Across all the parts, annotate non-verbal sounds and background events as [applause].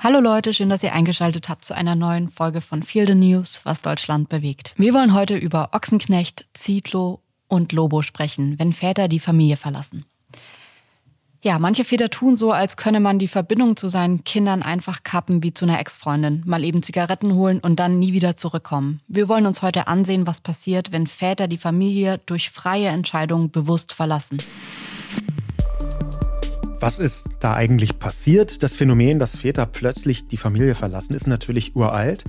Hallo Leute, schön, dass ihr eingeschaltet habt zu einer neuen Folge von Feel the News, was Deutschland bewegt. Wir wollen heute über Ochsenknecht, Zietlow und Lobo sprechen, wenn Väter die Familie verlassen. Ja, manche Väter tun so, als könne man die Verbindung zu seinen Kindern einfach kappen wie zu einer Ex-Freundin, mal eben Zigaretten holen und dann nie wieder zurückkommen. Wir wollen uns heute ansehen, was passiert, wenn Väter die Familie durch freie Entscheidungen bewusst verlassen. Was ist da eigentlich passiert? Das Phänomen, dass Väter plötzlich die Familie verlassen, ist natürlich uralt.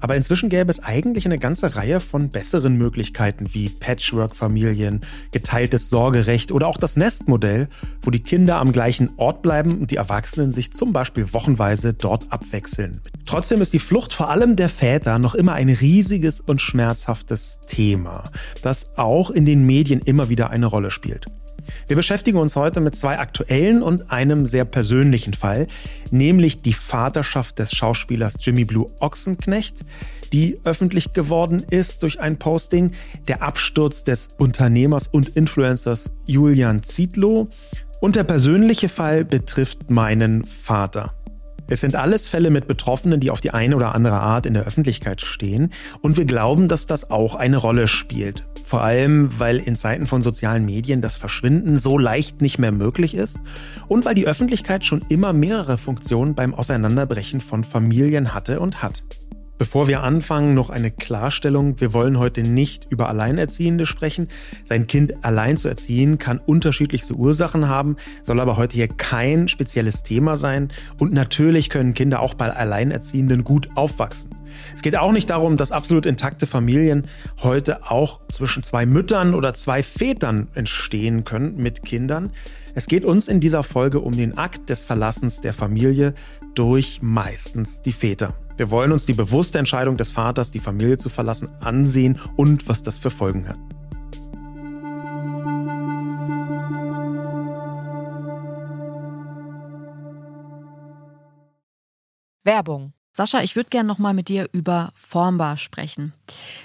Aber inzwischen gäbe es eigentlich eine ganze Reihe von besseren Möglichkeiten wie Patchwork-Familien, geteiltes Sorgerecht oder auch das Nestmodell, wo die Kinder am gleichen Ort bleiben und die Erwachsenen sich zum Beispiel wochenweise dort abwechseln. Trotzdem ist die Flucht vor allem der Väter noch immer ein riesiges und schmerzhaftes Thema, das auch in den Medien immer wieder eine Rolle spielt. Wir beschäftigen uns heute mit zwei aktuellen und einem sehr persönlichen Fall, nämlich die Vaterschaft des Schauspielers Jimmy Blue Ochsenknecht, die öffentlich geworden ist durch ein Posting, der Absturz des Unternehmers und Influencers Julian Zietlow und der persönliche Fall betrifft meinen Vater. Es sind alles Fälle mit Betroffenen, die auf die eine oder andere Art in der Öffentlichkeit stehen. Und wir glauben, dass das auch eine Rolle spielt. Vor allem, weil in Zeiten von sozialen Medien das Verschwinden so leicht nicht mehr möglich ist und weil die Öffentlichkeit schon immer mehrere Funktionen beim Auseinanderbrechen von Familien hatte und hat. Bevor wir anfangen, noch eine Klarstellung. Wir wollen heute nicht über Alleinerziehende sprechen. Sein Kind allein zu erziehen kann unterschiedlichste Ursachen haben, soll aber heute hier kein spezielles Thema sein. Und natürlich können Kinder auch bei Alleinerziehenden gut aufwachsen. Es geht auch nicht darum, dass absolut intakte Familien heute auch zwischen zwei Müttern oder zwei Vätern entstehen können mit Kindern. Es geht uns in dieser Folge um den Akt des Verlassens der Familie durch meistens die Väter. Wir wollen uns die bewusste Entscheidung des Vaters, die Familie zu verlassen, ansehen und was das für Folgen hat. Werbung Sascha, ich würde gerne nochmal mit dir über Formbar sprechen.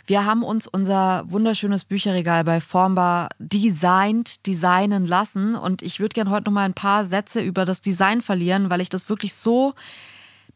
Wir haben uns unser wunderschönes Bücherregal bei Formbar designt, designen lassen und ich würde gerne heute nochmal ein paar Sätze über das Design verlieren, weil ich das wirklich so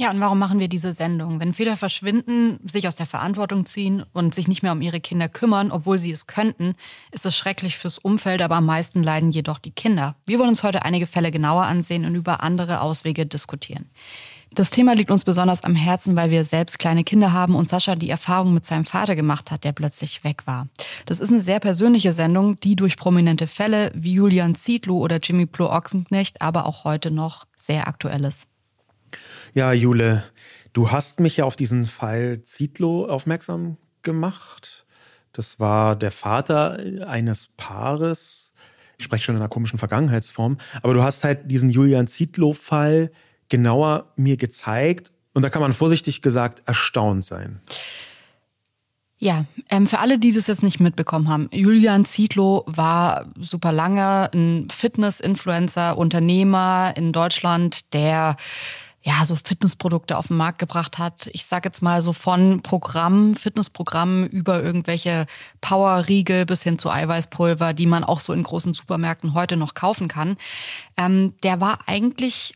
Ja, und warum machen wir diese Sendung? Wenn Väter verschwinden, sich aus der Verantwortung ziehen und sich nicht mehr um ihre Kinder kümmern, obwohl sie es könnten, ist es schrecklich fürs Umfeld, aber am meisten leiden jedoch die Kinder. Wir wollen uns heute einige Fälle genauer ansehen und über andere Auswege diskutieren. Das Thema liegt uns besonders am Herzen, weil wir selbst kleine Kinder haben und Sascha die Erfahrung mit seinem Vater gemacht hat, der plötzlich weg war. Das ist eine sehr persönliche Sendung, die durch prominente Fälle wie Julian Zietlow oder Jimmy Plo Ochsenknecht aber auch heute noch sehr aktuell ist. Ja, Jule, du hast mich ja auf diesen Fall Zietlow aufmerksam gemacht. Das war der Vater eines Paares. Ich spreche schon in einer komischen Vergangenheitsform. Aber du hast halt diesen Julian Zietlow-Fall genauer mir gezeigt. Und da kann man vorsichtig gesagt erstaunt sein. Ja, ähm, für alle, die das jetzt nicht mitbekommen haben, Julian Zietlow war super lange ein Fitness-Influencer, Unternehmer in Deutschland, der ja, so Fitnessprodukte auf den Markt gebracht hat. Ich sage jetzt mal so von Programmen, Fitnessprogrammen über irgendwelche Powerriegel bis hin zu Eiweißpulver, die man auch so in großen Supermärkten heute noch kaufen kann. Ähm, der war eigentlich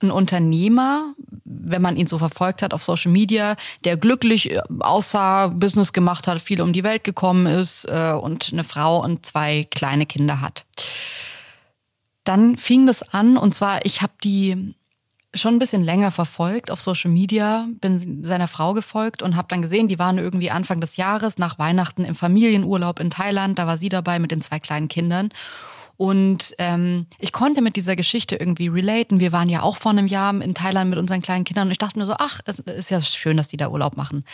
ein Unternehmer, wenn man ihn so verfolgt hat auf Social Media, der glücklich äh, aussah, Business gemacht hat, viel um die Welt gekommen ist äh, und eine Frau und zwei kleine Kinder hat. Dann fing das an und zwar, ich habe die schon ein bisschen länger verfolgt auf Social Media, bin seiner Frau gefolgt und habe dann gesehen, die waren irgendwie Anfang des Jahres nach Weihnachten im Familienurlaub in Thailand. Da war sie dabei mit den zwei kleinen Kindern. Und ähm, ich konnte mit dieser Geschichte irgendwie relaten. Wir waren ja auch vor einem Jahr in Thailand mit unseren kleinen Kindern und ich dachte mir so, ach, es ist ja schön, dass die da Urlaub machen.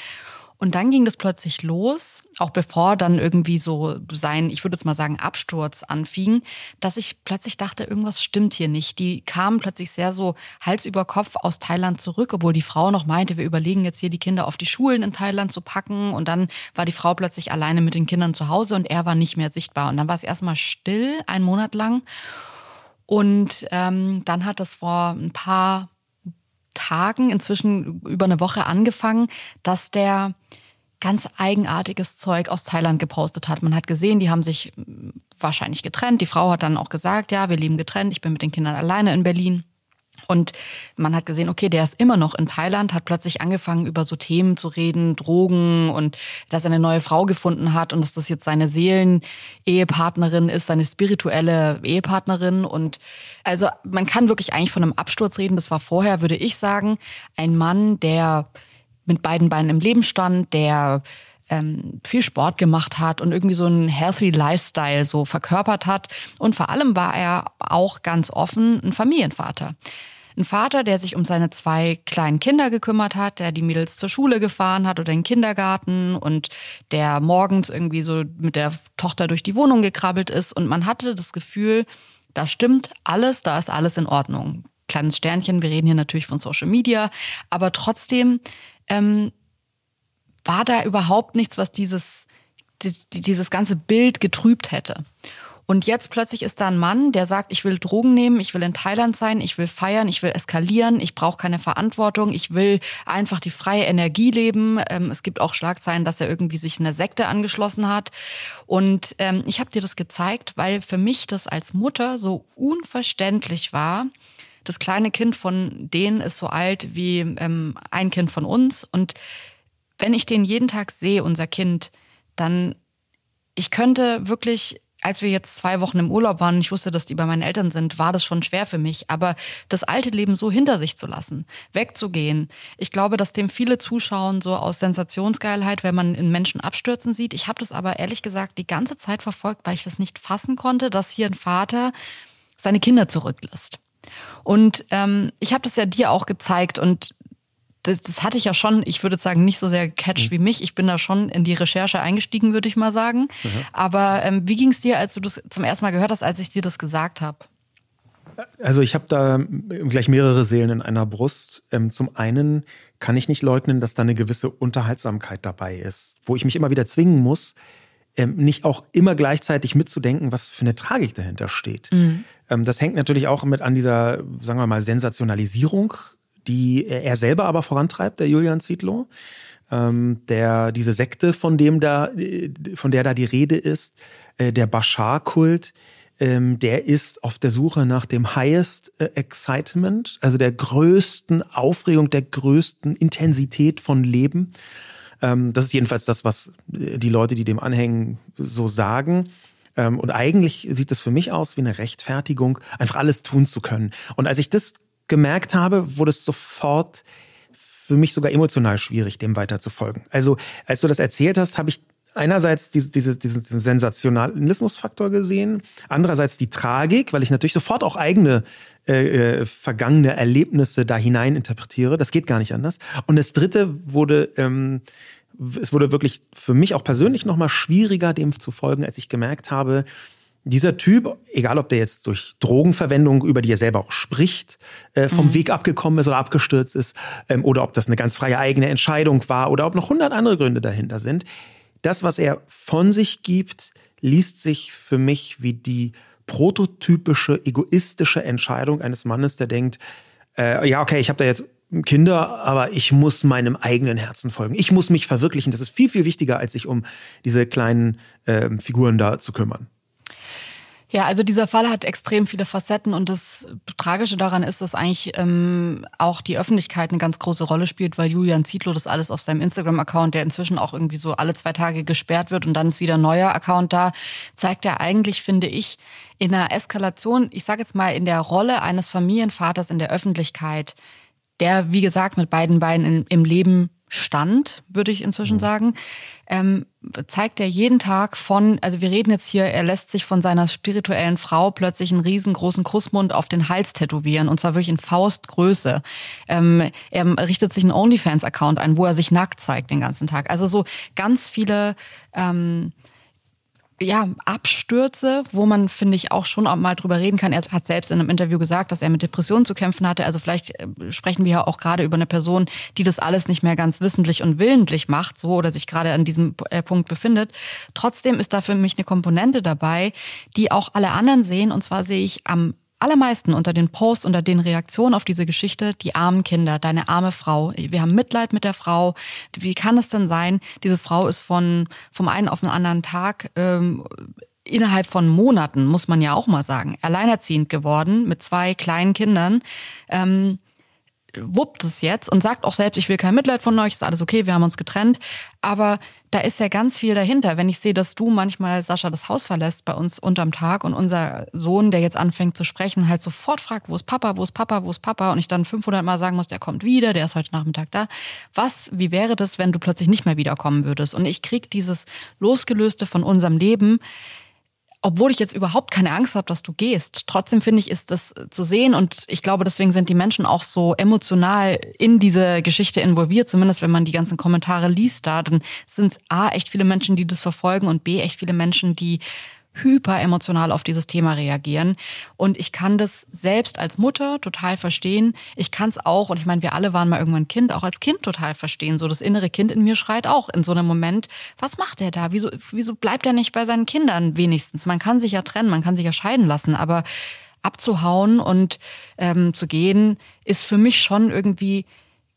Und dann ging das plötzlich los, auch bevor dann irgendwie so sein, ich würde jetzt mal sagen, Absturz anfing, dass ich plötzlich dachte, irgendwas stimmt hier nicht. Die kamen plötzlich sehr so Hals über Kopf aus Thailand zurück, obwohl die Frau noch meinte, wir überlegen jetzt hier die Kinder auf die Schulen in Thailand zu packen. Und dann war die Frau plötzlich alleine mit den Kindern zu Hause und er war nicht mehr sichtbar. Und dann war es erstmal still, einen Monat lang. Und ähm, dann hat das vor ein paar Tagen, inzwischen über eine Woche angefangen, dass der ganz eigenartiges Zeug aus Thailand gepostet hat. Man hat gesehen, die haben sich wahrscheinlich getrennt. Die Frau hat dann auch gesagt, ja, wir leben getrennt, ich bin mit den Kindern alleine in Berlin. Und man hat gesehen, okay, der ist immer noch in Thailand, hat plötzlich angefangen, über so Themen zu reden, Drogen und dass er eine neue Frau gefunden hat und dass das jetzt seine Seelen-Ehepartnerin ist, seine spirituelle Ehepartnerin. Und also man kann wirklich eigentlich von einem Absturz reden. Das war vorher, würde ich sagen, ein Mann, der mit beiden Beinen im Leben stand, der ähm, viel Sport gemacht hat und irgendwie so einen healthy Lifestyle so verkörpert hat. Und vor allem war er auch ganz offen ein Familienvater. Ein Vater, der sich um seine zwei kleinen Kinder gekümmert hat, der die Mädels zur Schule gefahren hat oder in den Kindergarten und der morgens irgendwie so mit der Tochter durch die Wohnung gekrabbelt ist. Und man hatte das Gefühl, da stimmt alles, da ist alles in Ordnung. Kleines Sternchen, wir reden hier natürlich von Social Media, aber trotzdem ähm, war da überhaupt nichts, was dieses, dieses ganze Bild getrübt hätte. Und jetzt plötzlich ist da ein Mann, der sagt, ich will Drogen nehmen, ich will in Thailand sein, ich will feiern, ich will eskalieren, ich brauche keine Verantwortung, ich will einfach die freie Energie leben. Ähm, es gibt auch Schlagzeilen, dass er irgendwie sich einer Sekte angeschlossen hat. Und ähm, ich habe dir das gezeigt, weil für mich das als Mutter so unverständlich war. Das kleine Kind von denen ist so alt wie ähm, ein Kind von uns. Und wenn ich den jeden Tag sehe, unser Kind, dann ich könnte wirklich als wir jetzt zwei Wochen im Urlaub waren und ich wusste, dass die bei meinen Eltern sind, war das schon schwer für mich. Aber das alte Leben so hinter sich zu lassen, wegzugehen, ich glaube, dass dem viele zuschauen, so aus Sensationsgeilheit, wenn man in Menschen abstürzen sieht. Ich habe das aber ehrlich gesagt die ganze Zeit verfolgt, weil ich das nicht fassen konnte, dass hier ein Vater seine Kinder zurücklässt. Und ähm, ich habe das ja dir auch gezeigt und das, das hatte ich ja schon, ich würde sagen, nicht so sehr gecatcht mhm. wie mich. Ich bin da schon in die Recherche eingestiegen, würde ich mal sagen. Mhm. Aber ähm, wie ging es dir, als du das zum ersten Mal gehört hast, als ich dir das gesagt habe? Also ich habe da gleich mehrere Seelen in einer Brust. Ähm, zum einen kann ich nicht leugnen, dass da eine gewisse Unterhaltsamkeit dabei ist, wo ich mich immer wieder zwingen muss, ähm, nicht auch immer gleichzeitig mitzudenken, was für eine Tragik dahinter steht. Mhm. Ähm, das hängt natürlich auch mit an dieser, sagen wir mal, Sensationalisierung die er selber aber vorantreibt, der Julian Zietlow. Ähm, der, diese Sekte, von dem da, von der da die Rede ist, äh, der Bashar-Kult, ähm, der ist auf der Suche nach dem highest äh, excitement, also der größten Aufregung, der größten Intensität von Leben. Ähm, das ist jedenfalls das, was äh, die Leute, die dem anhängen, so sagen. Ähm, und eigentlich sieht es für mich aus wie eine Rechtfertigung, einfach alles tun zu können. Und als ich das gemerkt habe, wurde es sofort für mich sogar emotional schwierig, dem weiter zu folgen. Also als du das erzählt hast, habe ich einerseits diese, diese, diesen Sensationalismusfaktor gesehen, andererseits die Tragik, weil ich natürlich sofort auch eigene äh, äh, vergangene Erlebnisse da hinein interpretiere. Das geht gar nicht anders. Und das Dritte wurde, ähm, es wurde wirklich für mich auch persönlich nochmal schwieriger, dem zu folgen, als ich gemerkt habe, dieser Typ, egal ob der jetzt durch Drogenverwendung, über die er selber auch spricht, äh, vom mhm. Weg abgekommen ist oder abgestürzt ist, ähm, oder ob das eine ganz freie eigene Entscheidung war oder ob noch hundert andere Gründe dahinter sind, das, was er von sich gibt, liest sich für mich wie die prototypische egoistische Entscheidung eines Mannes, der denkt, äh, ja, okay, ich habe da jetzt Kinder, aber ich muss meinem eigenen Herzen folgen. Ich muss mich verwirklichen. Das ist viel, viel wichtiger, als sich um diese kleinen äh, Figuren da zu kümmern. Ja, also dieser Fall hat extrem viele Facetten und das Tragische daran ist, dass eigentlich ähm, auch die Öffentlichkeit eine ganz große Rolle spielt, weil Julian Zietlow das alles auf seinem Instagram-Account, der inzwischen auch irgendwie so alle zwei Tage gesperrt wird und dann ist wieder ein neuer Account da, zeigt er eigentlich, finde ich, in einer Eskalation, ich sage jetzt mal in der Rolle eines Familienvaters in der Öffentlichkeit, der, wie gesagt, mit beiden Beinen im Leben stand, würde ich inzwischen mhm. sagen, ähm, zeigt er jeden Tag von, also wir reden jetzt hier, er lässt sich von seiner spirituellen Frau plötzlich einen riesengroßen Kussmund auf den Hals tätowieren und zwar wirklich in Faustgröße. Ähm, er richtet sich einen OnlyFans-Account ein, wo er sich nackt zeigt den ganzen Tag. Also so ganz viele ähm, ja, Abstürze, wo man, finde ich, auch schon mal drüber reden kann. Er hat selbst in einem Interview gesagt, dass er mit Depressionen zu kämpfen hatte. Also vielleicht äh, sprechen wir ja auch gerade über eine Person, die das alles nicht mehr ganz wissentlich und willentlich macht, so oder sich gerade an diesem äh, Punkt befindet. Trotzdem ist da für mich eine Komponente dabei, die auch alle anderen sehen. Und zwar sehe ich am allermeisten unter den Posts, unter den Reaktionen auf diese Geschichte, die armen Kinder, deine arme Frau. Wir haben Mitleid mit der Frau. Wie kann es denn sein, diese Frau ist von vom einen auf den anderen Tag ähm, innerhalb von Monaten, muss man ja auch mal sagen, alleinerziehend geworden mit zwei kleinen Kindern. Ähm, wuppt es jetzt und sagt auch selbst, ich will kein Mitleid von euch, ist alles okay, wir haben uns getrennt. Aber da ist ja ganz viel dahinter. Wenn ich sehe, dass du manchmal, Sascha, das Haus verlässt bei uns unterm Tag und unser Sohn, der jetzt anfängt zu sprechen, halt sofort fragt, wo ist Papa, wo ist Papa, wo ist Papa? Und ich dann 500 Mal sagen muss, der kommt wieder, der ist heute Nachmittag da. Was, wie wäre das, wenn du plötzlich nicht mehr wiederkommen würdest? Und ich krieg dieses Losgelöste von unserem Leben obwohl ich jetzt überhaupt keine Angst habe, dass du gehst, trotzdem finde ich, ist das zu sehen und ich glaube, deswegen sind die Menschen auch so emotional in diese Geschichte involviert, zumindest wenn man die ganzen Kommentare liest da, dann sind es A, echt viele Menschen, die das verfolgen und B, echt viele Menschen, die hyper emotional auf dieses Thema reagieren. Und ich kann das selbst als Mutter total verstehen. Ich kann es auch, und ich meine, wir alle waren mal irgendwann Kind, auch als Kind total verstehen. So das innere Kind in mir schreit auch in so einem Moment, was macht er da? Wieso, wieso bleibt er nicht bei seinen Kindern wenigstens? Man kann sich ja trennen, man kann sich ja scheiden lassen, aber abzuhauen und ähm, zu gehen, ist für mich schon irgendwie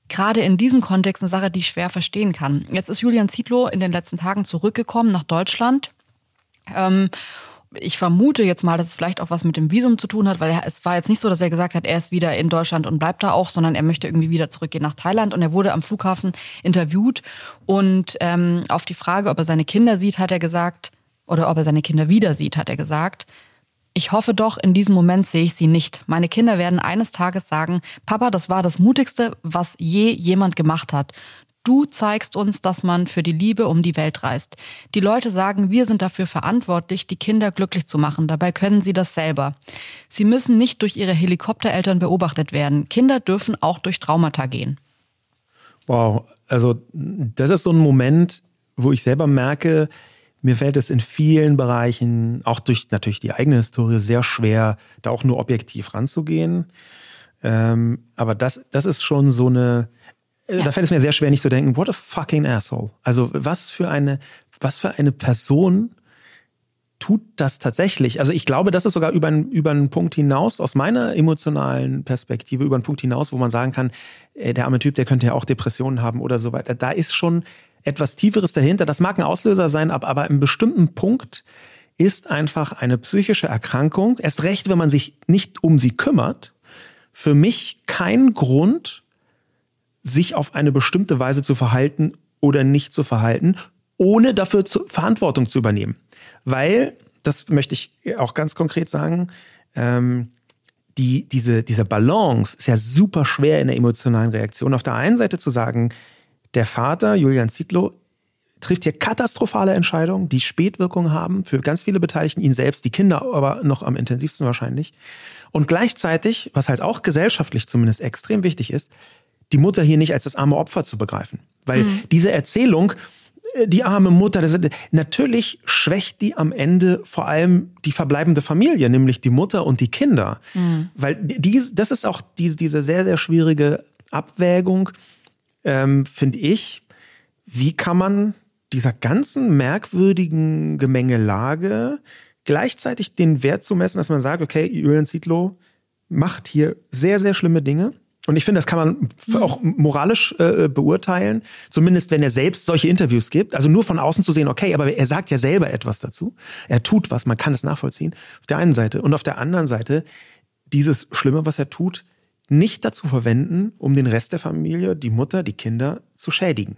gerade in diesem Kontext eine Sache, die ich schwer verstehen kann. Jetzt ist Julian Zietlow in den letzten Tagen zurückgekommen nach Deutschland ähm, ich vermute jetzt mal, dass es vielleicht auch was mit dem Visum zu tun hat, weil er, es war jetzt nicht so, dass er gesagt hat, er ist wieder in Deutschland und bleibt da auch, sondern er möchte irgendwie wieder zurückgehen nach Thailand und er wurde am Flughafen interviewt und ähm, auf die Frage, ob er seine Kinder sieht, hat er gesagt, oder ob er seine Kinder wieder sieht, hat er gesagt, ich hoffe doch, in diesem Moment sehe ich sie nicht. Meine Kinder werden eines Tages sagen, Papa, das war das Mutigste, was je jemand gemacht hat. Du zeigst uns, dass man für die Liebe um die Welt reist. Die Leute sagen, wir sind dafür verantwortlich, die Kinder glücklich zu machen. Dabei können sie das selber. Sie müssen nicht durch ihre Helikoptereltern beobachtet werden. Kinder dürfen auch durch Traumata gehen. Wow, also das ist so ein Moment, wo ich selber merke, mir fällt es in vielen Bereichen, auch durch natürlich die eigene Historie, sehr schwer, da auch nur objektiv ranzugehen. Ähm, aber das, das ist schon so eine, ja. Da fällt es mir sehr schwer, nicht zu denken, what a fucking asshole. Also was für eine, was für eine Person tut das tatsächlich? Also ich glaube, das ist sogar über, einen, über einen Punkt hinaus, aus meiner emotionalen Perspektive, über einen Punkt hinaus, wo man sagen kann, äh, der arme Typ, der könnte ja auch Depressionen haben oder so weiter. Da ist schon etwas Tieferes dahinter. Das mag ein Auslöser sein, aber, aber im bestimmten Punkt ist einfach eine psychische Erkrankung, erst recht, wenn man sich nicht um sie kümmert, für mich kein Grund, sich auf eine bestimmte Weise zu verhalten oder nicht zu verhalten, ohne dafür zu, Verantwortung zu übernehmen. Weil, das möchte ich auch ganz konkret sagen, ähm, die, diese, diese Balance ist ja super schwer in der emotionalen Reaktion. Auf der einen Seite zu sagen, der Vater, Julian Zietlow, trifft hier katastrophale Entscheidungen, die Spätwirkungen haben für ganz viele Beteiligten, ihn selbst, die Kinder aber noch am intensivsten wahrscheinlich. Und gleichzeitig, was halt auch gesellschaftlich zumindest extrem wichtig ist, die Mutter hier nicht als das arme Opfer zu begreifen. Weil mhm. diese Erzählung, äh, die arme Mutter, das, natürlich schwächt die am Ende vor allem die verbleibende Familie, nämlich die Mutter und die Kinder. Mhm. Weil die, das ist auch diese, diese sehr, sehr schwierige Abwägung, ähm, finde ich. Wie kann man dieser ganzen merkwürdigen Gemengelage gleichzeitig den Wert zu messen, dass man sagt, okay, Julian Zietlow macht hier sehr, sehr schlimme Dinge. Und ich finde, das kann man mhm. auch moralisch äh, beurteilen, zumindest wenn er selbst solche Interviews gibt. Also nur von außen zu sehen, okay, aber er sagt ja selber etwas dazu. Er tut was, man kann es nachvollziehen. Auf der einen Seite. Und auf der anderen Seite, dieses Schlimme, was er tut, nicht dazu verwenden, um den Rest der Familie, die Mutter, die Kinder zu schädigen.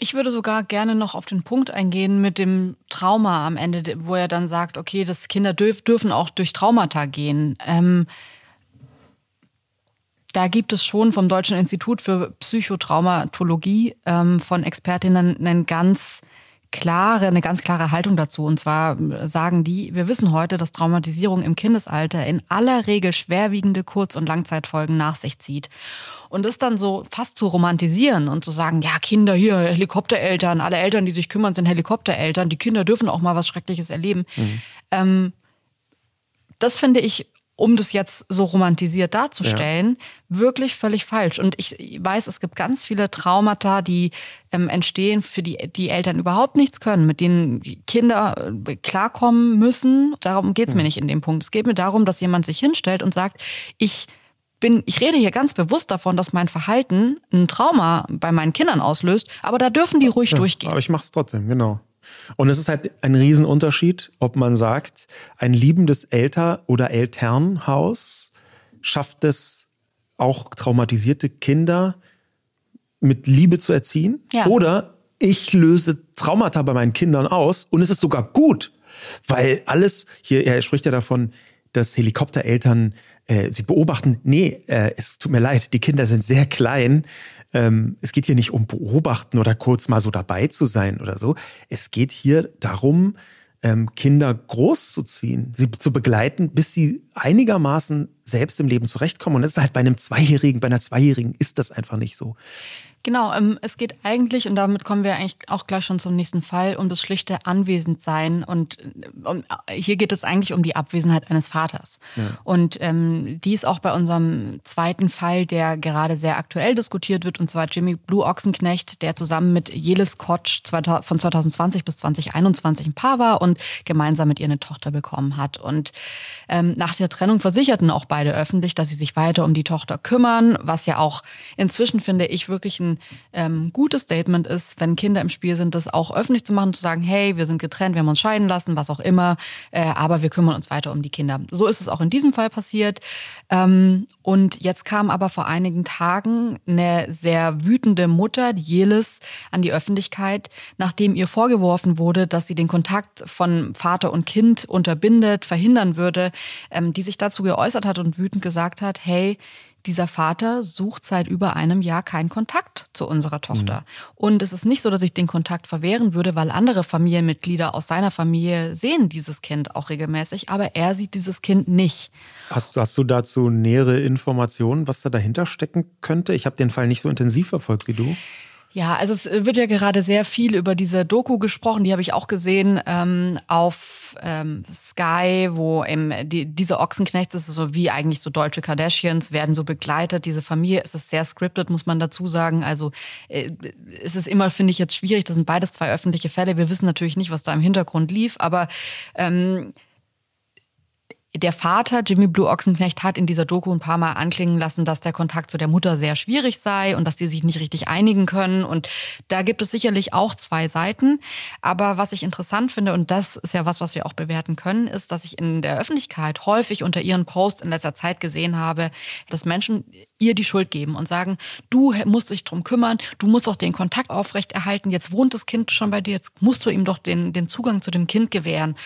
Ich würde sogar gerne noch auf den Punkt eingehen mit dem Trauma am Ende, wo er dann sagt, okay, das Kinder dürf, dürfen auch durch Traumata gehen. Ähm, da gibt es schon vom Deutschen Institut für Psychotraumatologie ähm, von Expertinnen einen ganz klare, eine ganz klare Haltung dazu. Und zwar sagen die, wir wissen heute, dass Traumatisierung im Kindesalter in aller Regel schwerwiegende Kurz- und Langzeitfolgen nach sich zieht. Und das dann so fast zu romantisieren und zu sagen, ja, Kinder hier, Helikoptereltern, alle Eltern, die sich kümmern, sind Helikoptereltern, die Kinder dürfen auch mal was Schreckliches erleben. Mhm. Ähm, das finde ich um das jetzt so romantisiert darzustellen, ja. wirklich völlig falsch. Und ich weiß, es gibt ganz viele Traumata, die ähm, entstehen, für die die Eltern überhaupt nichts können, mit denen Kinder äh, klarkommen müssen. Darum geht's mhm. mir nicht in dem Punkt. Es geht mir darum, dass jemand sich hinstellt und sagt, ich bin, ich rede hier ganz bewusst davon, dass mein Verhalten ein Trauma bei meinen Kindern auslöst, aber da dürfen die ruhig ja, durchgehen. Aber ich mache es trotzdem, genau. Und es ist halt ein Riesenunterschied, ob man sagt, ein liebendes Elter- oder Elternhaus schafft es auch traumatisierte Kinder mit Liebe zu erziehen ja. oder ich löse Traumata bei meinen Kindern aus und es ist sogar gut, weil alles, hier, er spricht ja davon, dass Helikoptereltern äh, sie beobachten, nee, äh, es tut mir leid, die Kinder sind sehr klein, ähm, es geht hier nicht um beobachten oder kurz mal so dabei zu sein oder so. Es geht hier darum, ähm, Kinder großzuziehen, sie zu begleiten, bis sie einigermaßen selbst im Leben zurechtkommen. Und das ist halt bei einem Zweijährigen, bei einer Zweijährigen ist das einfach nicht so. Genau, ähm, es geht eigentlich, und damit kommen wir eigentlich auch gleich schon zum nächsten Fall, um das schlichte Anwesendsein. Und um, hier geht es eigentlich um die Abwesenheit eines Vaters. Ja. Und ähm, die ist auch bei unserem zweiten Fall, der gerade sehr aktuell diskutiert wird, und zwar Jimmy Blue Ochsenknecht, der zusammen mit Jelis Kotsch von 2020 bis 2021 ein Paar war und gemeinsam mit ihr eine Tochter bekommen hat. Und ähm, nach der Trennung versicherten auch beide öffentlich, dass sie sich weiter um die Tochter kümmern, was ja auch inzwischen, finde ich, wirklich ein ähm, gutes Statement ist, wenn Kinder im Spiel sind, das auch öffentlich zu machen, zu sagen, hey, wir sind getrennt, wir haben uns scheiden lassen, was auch immer, äh, aber wir kümmern uns weiter um die Kinder. So ist es auch in diesem Fall passiert. Ähm, und jetzt kam aber vor einigen Tagen eine sehr wütende Mutter, die Jelis, an die Öffentlichkeit, nachdem ihr vorgeworfen wurde, dass sie den Kontakt von Vater und Kind unterbindet, verhindern würde, ähm, die sich dazu geäußert hat und wütend gesagt hat, hey, dieser Vater sucht seit über einem Jahr keinen Kontakt zu unserer Tochter. Mhm. Und es ist nicht so, dass ich den Kontakt verwehren würde, weil andere Familienmitglieder aus seiner Familie sehen dieses Kind auch regelmäßig, aber er sieht dieses Kind nicht. Hast, hast du dazu nähere Informationen, was da dahinter stecken könnte? Ich habe den Fall nicht so intensiv verfolgt wie du. Ja, also es wird ja gerade sehr viel über diese Doku gesprochen, die habe ich auch gesehen ähm, auf ähm, Sky, wo eben die, diese Ochsenknechts, das ist so wie eigentlich so deutsche Kardashians, werden so begleitet. Diese Familie es ist sehr scripted, muss man dazu sagen. Also äh, es ist immer, finde ich, jetzt schwierig. Das sind beides zwei öffentliche Fälle. Wir wissen natürlich nicht, was da im Hintergrund lief, aber ähm, der Vater, Jimmy Blue Ochsenknecht, hat in dieser Doku ein paar Mal anklingen lassen, dass der Kontakt zu der Mutter sehr schwierig sei und dass die sich nicht richtig einigen können. Und da gibt es sicherlich auch zwei Seiten. Aber was ich interessant finde, und das ist ja was, was wir auch bewerten können, ist, dass ich in der Öffentlichkeit häufig unter ihren Posts in letzter Zeit gesehen habe, dass Menschen ihr die Schuld geben und sagen, du musst dich drum kümmern, du musst auch den Kontakt aufrechterhalten, jetzt wohnt das Kind schon bei dir, jetzt musst du ihm doch den, den Zugang zu dem Kind gewähren.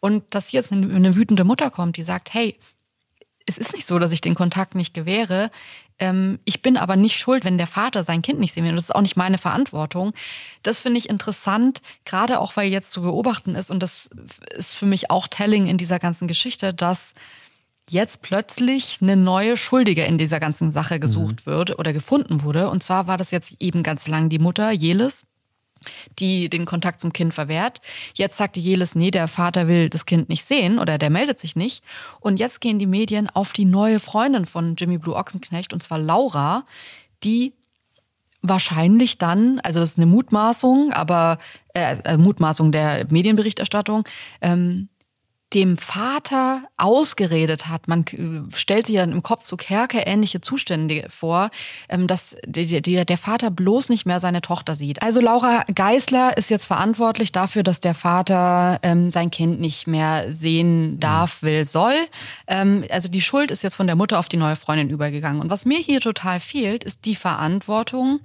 Und dass hier jetzt eine, eine wütende Mutter kommt, die sagt, hey, es ist nicht so, dass ich den Kontakt nicht gewähre. Ähm, ich bin aber nicht schuld, wenn der Vater sein Kind nicht sehen will. Das ist auch nicht meine Verantwortung. Das finde ich interessant, gerade auch weil jetzt zu beobachten ist. Und das ist für mich auch telling in dieser ganzen Geschichte, dass jetzt plötzlich eine neue Schuldige in dieser ganzen Sache gesucht mhm. wird oder gefunden wurde. Und zwar war das jetzt eben ganz lang die Mutter, Jelis die den Kontakt zum Kind verwehrt. Jetzt sagte Jelis, nee, der Vater will das Kind nicht sehen oder der meldet sich nicht. Und jetzt gehen die Medien auf die neue Freundin von Jimmy Blue Ochsenknecht, und zwar Laura, die wahrscheinlich dann, also das ist eine Mutmaßung, aber äh, äh Mutmaßung der Medienberichterstattung, ähm, dem Vater ausgeredet hat. Man stellt sich dann im Kopf so Kerke ähnliche Zustände vor, ähm, dass der Vater bloß nicht mehr seine Tochter sieht. Also Laura Geisler ist jetzt verantwortlich dafür, dass der Vater ähm, sein Kind nicht mehr sehen darf, will, soll. Ähm, also die Schuld ist jetzt von der Mutter auf die neue Freundin übergegangen. Und was mir hier total fehlt, ist die Verantwortung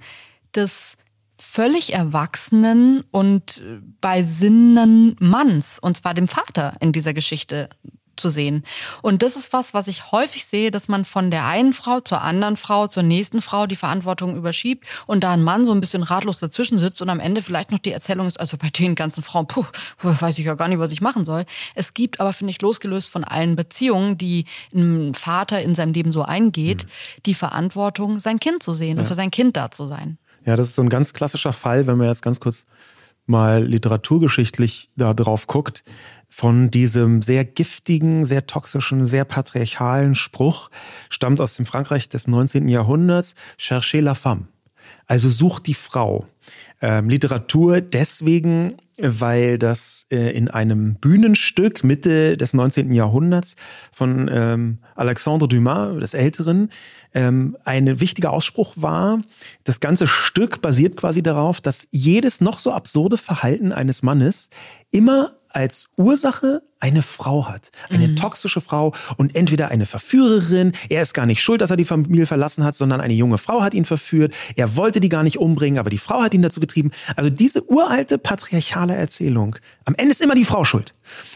des völlig erwachsenen und bei Sinnen Manns, und zwar dem Vater in dieser Geschichte zu sehen. Und das ist was, was ich häufig sehe, dass man von der einen Frau zur anderen Frau, zur nächsten Frau die Verantwortung überschiebt und da ein Mann so ein bisschen ratlos dazwischen sitzt und am Ende vielleicht noch die Erzählung ist, also bei den ganzen Frauen, puh, weiß ich ja gar nicht, was ich machen soll. Es gibt aber, finde ich, losgelöst von allen Beziehungen, die ein Vater in seinem Leben so eingeht, mhm. die Verantwortung, sein Kind zu sehen ja. und für sein Kind da zu sein. Ja, das ist so ein ganz klassischer Fall, wenn man jetzt ganz kurz mal literaturgeschichtlich da drauf guckt, von diesem sehr giftigen, sehr toxischen, sehr patriarchalen Spruch, stammt aus dem Frankreich des 19. Jahrhunderts, Cherchez la femme. Also sucht die Frau. Ähm, Literatur deswegen, weil das äh, in einem Bühnenstück Mitte des 19. Jahrhunderts von ähm, Alexandre Dumas, des Älteren, ähm, ein wichtiger Ausspruch war. Das ganze Stück basiert quasi darauf, dass jedes noch so absurde Verhalten eines Mannes immer als Ursache eine Frau hat, eine mhm. toxische Frau und entweder eine Verführerin, er ist gar nicht schuld, dass er die Familie verlassen hat, sondern eine junge Frau hat ihn verführt, er wollte die gar nicht umbringen, aber die Frau hat ihn dazu getrieben. Also diese uralte patriarchale Erzählung, am Ende ist immer die Frau schuld.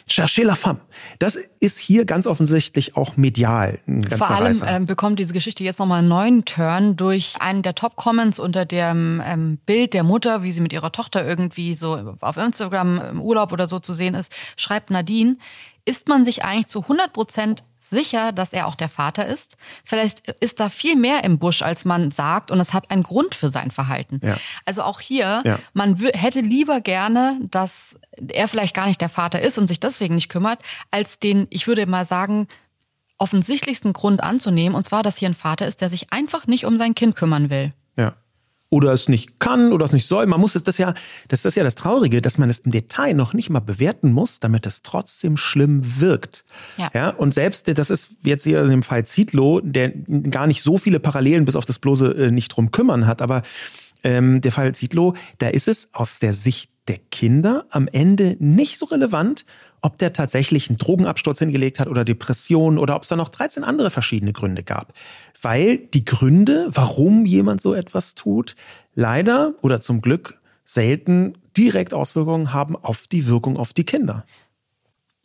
Cherchez la femme. Das ist hier ganz offensichtlich auch medial. Vor allem ähm, bekommt diese Geschichte jetzt nochmal einen neuen Turn durch einen der Top-Comments unter dem ähm, Bild der Mutter, wie sie mit ihrer Tochter irgendwie so auf Instagram im Urlaub oder so zu sehen ist, schreibt Nadine, ist man sich eigentlich zu 100 Prozent sicher, dass er auch der Vater ist. Vielleicht ist da viel mehr im Busch, als man sagt, und es hat einen Grund für sein Verhalten. Ja. Also auch hier, ja. man hätte lieber gerne, dass er vielleicht gar nicht der Vater ist und sich deswegen nicht kümmert, als den, ich würde mal sagen, offensichtlichsten Grund anzunehmen, und zwar, dass hier ein Vater ist, der sich einfach nicht um sein Kind kümmern will. Oder es nicht kann oder es nicht soll. Man muss das ja, das ist ja das Traurige, dass man es im Detail noch nicht mal bewerten muss, damit es trotzdem schlimm wirkt. Ja. ja und selbst, das ist jetzt hier in dem Fall Zietlow, der gar nicht so viele Parallelen bis auf das bloße äh, nicht drum kümmern hat, aber ähm, der Fall Zietlow, da ist es aus der Sicht der Kinder am Ende nicht so relevant, ob der tatsächlich einen Drogenabsturz hingelegt hat oder Depressionen oder ob es da noch 13 andere verschiedene Gründe gab weil die Gründe, warum jemand so etwas tut, leider oder zum Glück selten direkt Auswirkungen haben auf die Wirkung auf die Kinder.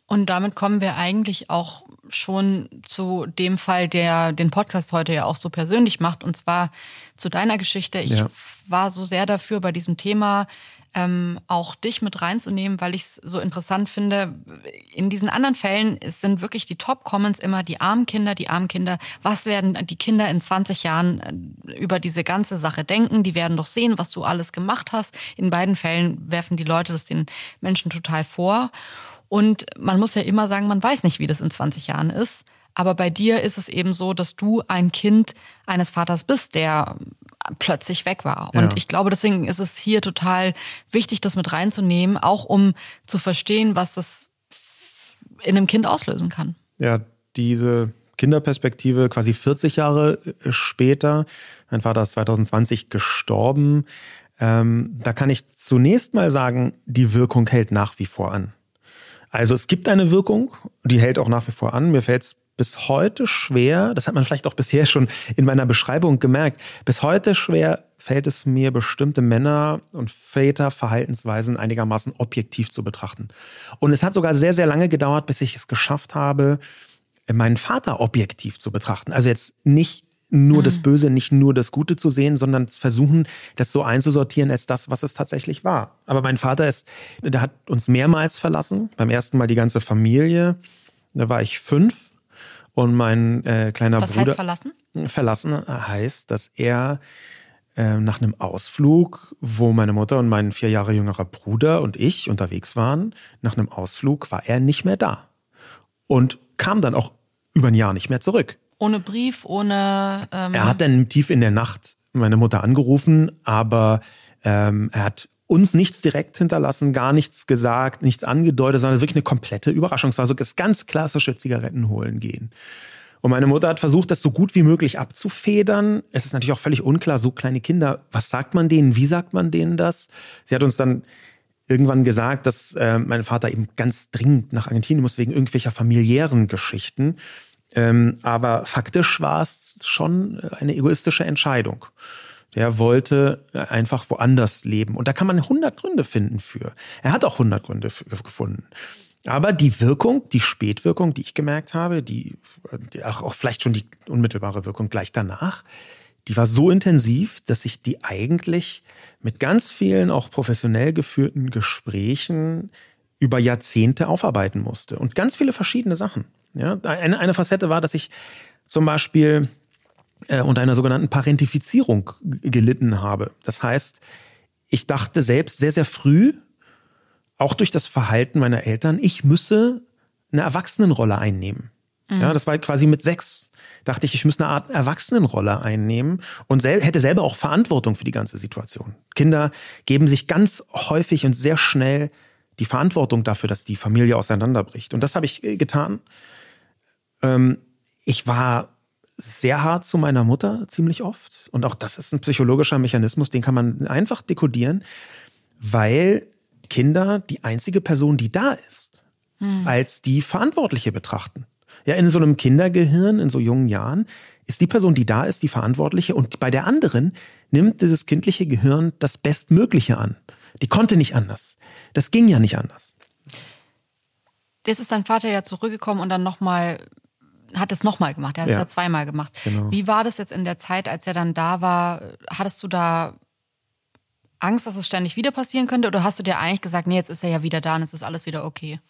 Und damit kommen wir eigentlich auch schon zu dem Fall, der den Podcast heute ja auch so persönlich macht, und zwar zu deiner Geschichte. Ich ja. war so sehr dafür, bei diesem Thema ähm, auch dich mit reinzunehmen, weil ich es so interessant finde. In diesen anderen Fällen sind wirklich die Top-Comments immer die armen Kinder, die armen Kinder. Was werden die Kinder in 20 Jahren äh, über diese ganze Sache denken? Die werden doch sehen, was du alles gemacht hast. In beiden Fällen werfen die Leute das den Menschen total vor. Und man muss ja immer sagen, man weiß nicht, wie das in 20 Jahren ist. Aber bei dir ist es eben so, dass du ein Kind eines Vaters bist, der plötzlich weg war. Und ja. ich glaube, deswegen ist es hier total wichtig, das mit reinzunehmen, auch um zu verstehen, was das in einem Kind auslösen kann. ja, diese Kinderperspektive quasi 40 Jahre äh, später. Mein Vater ist 2020 gestorben. Ähm, da kann ich zunächst mal sagen, die Wirkung hält nach wie vor an. Also es gibt eine Wirkung, die hält auch nach wie vor an. Mir fällt es bis heute schwer, das hat man vielleicht auch bisher schon in meiner Beschreibung gemerkt, bis heute schwer fällt es mir, bestimmte Männer und Väter Verhaltensweisen einigermaßen objektiv zu betrachten. Und es hat sogar sehr, sehr lange gedauert, bis ich es geschafft habe, meinen Vater objektiv zu betrachten. Also jetzt nicht nur mhm. das Böse, nicht nur das Gute zu sehen, sondern versuchen, das so einzusortieren als das, was es tatsächlich war. Aber mein Vater ist, der hat uns mehrmals verlassen. Beim ersten Mal die ganze Familie. Da war ich fünf und mein äh, kleiner was Bruder. Heißt verlassen? Verlassen heißt, dass er äh, nach einem Ausflug, wo meine Mutter und mein vier Jahre jüngerer Bruder und ich unterwegs waren, nach einem Ausflug war er nicht mehr da. Und kam dann auch über ein Jahr nicht mehr zurück. Ohne Brief, ohne. Ähm er hat dann tief in der Nacht meine Mutter angerufen, aber ähm, er hat uns nichts direkt hinterlassen, gar nichts gesagt, nichts angedeutet, sondern wirklich eine komplette Überraschung. Es war so das ganz klassische Zigaretten holen gehen. Und meine Mutter hat versucht, das so gut wie möglich abzufedern. Es ist natürlich auch völlig unklar, so kleine Kinder, was sagt man denen, wie sagt man denen das? Sie hat uns dann irgendwann gesagt, dass äh, mein Vater eben ganz dringend nach Argentinien muss wegen irgendwelcher familiären Geschichten. Ähm, aber faktisch war es schon eine egoistische Entscheidung. Der wollte einfach woanders leben. Und da kann man 100 Gründe finden für. Er hat auch 100 Gründe gefunden. Aber die Wirkung, die Spätwirkung, die ich gemerkt habe, die, die auch, auch vielleicht schon die unmittelbare Wirkung gleich danach, die war so intensiv, dass ich die eigentlich mit ganz vielen auch professionell geführten Gesprächen über Jahrzehnte aufarbeiten musste. Und ganz viele verschiedene Sachen. Ja, eine, eine Facette war, dass ich zum Beispiel äh, unter einer sogenannten Parentifizierung gelitten habe. Das heißt, ich dachte selbst sehr, sehr früh, auch durch das Verhalten meiner Eltern, ich müsse eine Erwachsenenrolle einnehmen. Mhm. Ja, das war quasi mit sechs, dachte ich, ich müsse eine Art Erwachsenenrolle einnehmen und sel hätte selber auch Verantwortung für die ganze Situation. Kinder geben sich ganz häufig und sehr schnell die Verantwortung dafür, dass die Familie auseinanderbricht. Und das habe ich äh, getan. Ähm, ich war sehr hart zu meiner Mutter ziemlich oft. Und auch das ist ein psychologischer Mechanismus, den kann man einfach dekodieren, weil Kinder die einzige Person, die da ist, hm. als die Verantwortliche betrachten. Ja, in so einem Kindergehirn, in so jungen Jahren, ist die Person, die da ist, die Verantwortliche und bei der anderen nimmt dieses kindliche Gehirn das Bestmögliche an. Die konnte nicht anders. Das ging ja nicht anders. Jetzt ist dein Vater ja zurückgekommen und dann nochmal hat es nochmal gemacht. Er hat ja. es ja zweimal gemacht. Genau. Wie war das jetzt in der Zeit, als er dann da war? Hattest du da Angst, dass es ständig wieder passieren könnte? Oder hast du dir eigentlich gesagt, nee, jetzt ist er ja wieder da und es ist alles wieder okay?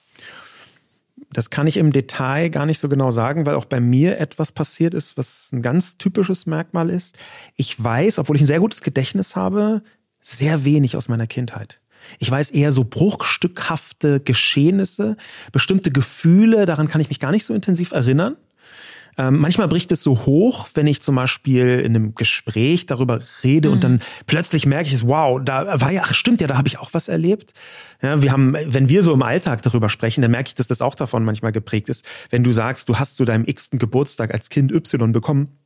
Das kann ich im Detail gar nicht so genau sagen, weil auch bei mir etwas passiert ist, was ein ganz typisches Merkmal ist. Ich weiß, obwohl ich ein sehr gutes Gedächtnis habe, sehr wenig aus meiner Kindheit. Ich weiß eher so bruchstückhafte Geschehnisse, bestimmte Gefühle, daran kann ich mich gar nicht so intensiv erinnern. Ähm, manchmal bricht es so hoch, wenn ich zum Beispiel in einem Gespräch darüber rede mhm. und dann plötzlich merke ich es, wow, da war ja, ach stimmt ja, da habe ich auch was erlebt. Ja, wir haben, wenn wir so im Alltag darüber sprechen, dann merke ich, dass das auch davon manchmal geprägt ist. Wenn du sagst, du hast zu deinem x-ten Geburtstag als Kind Y bekommen,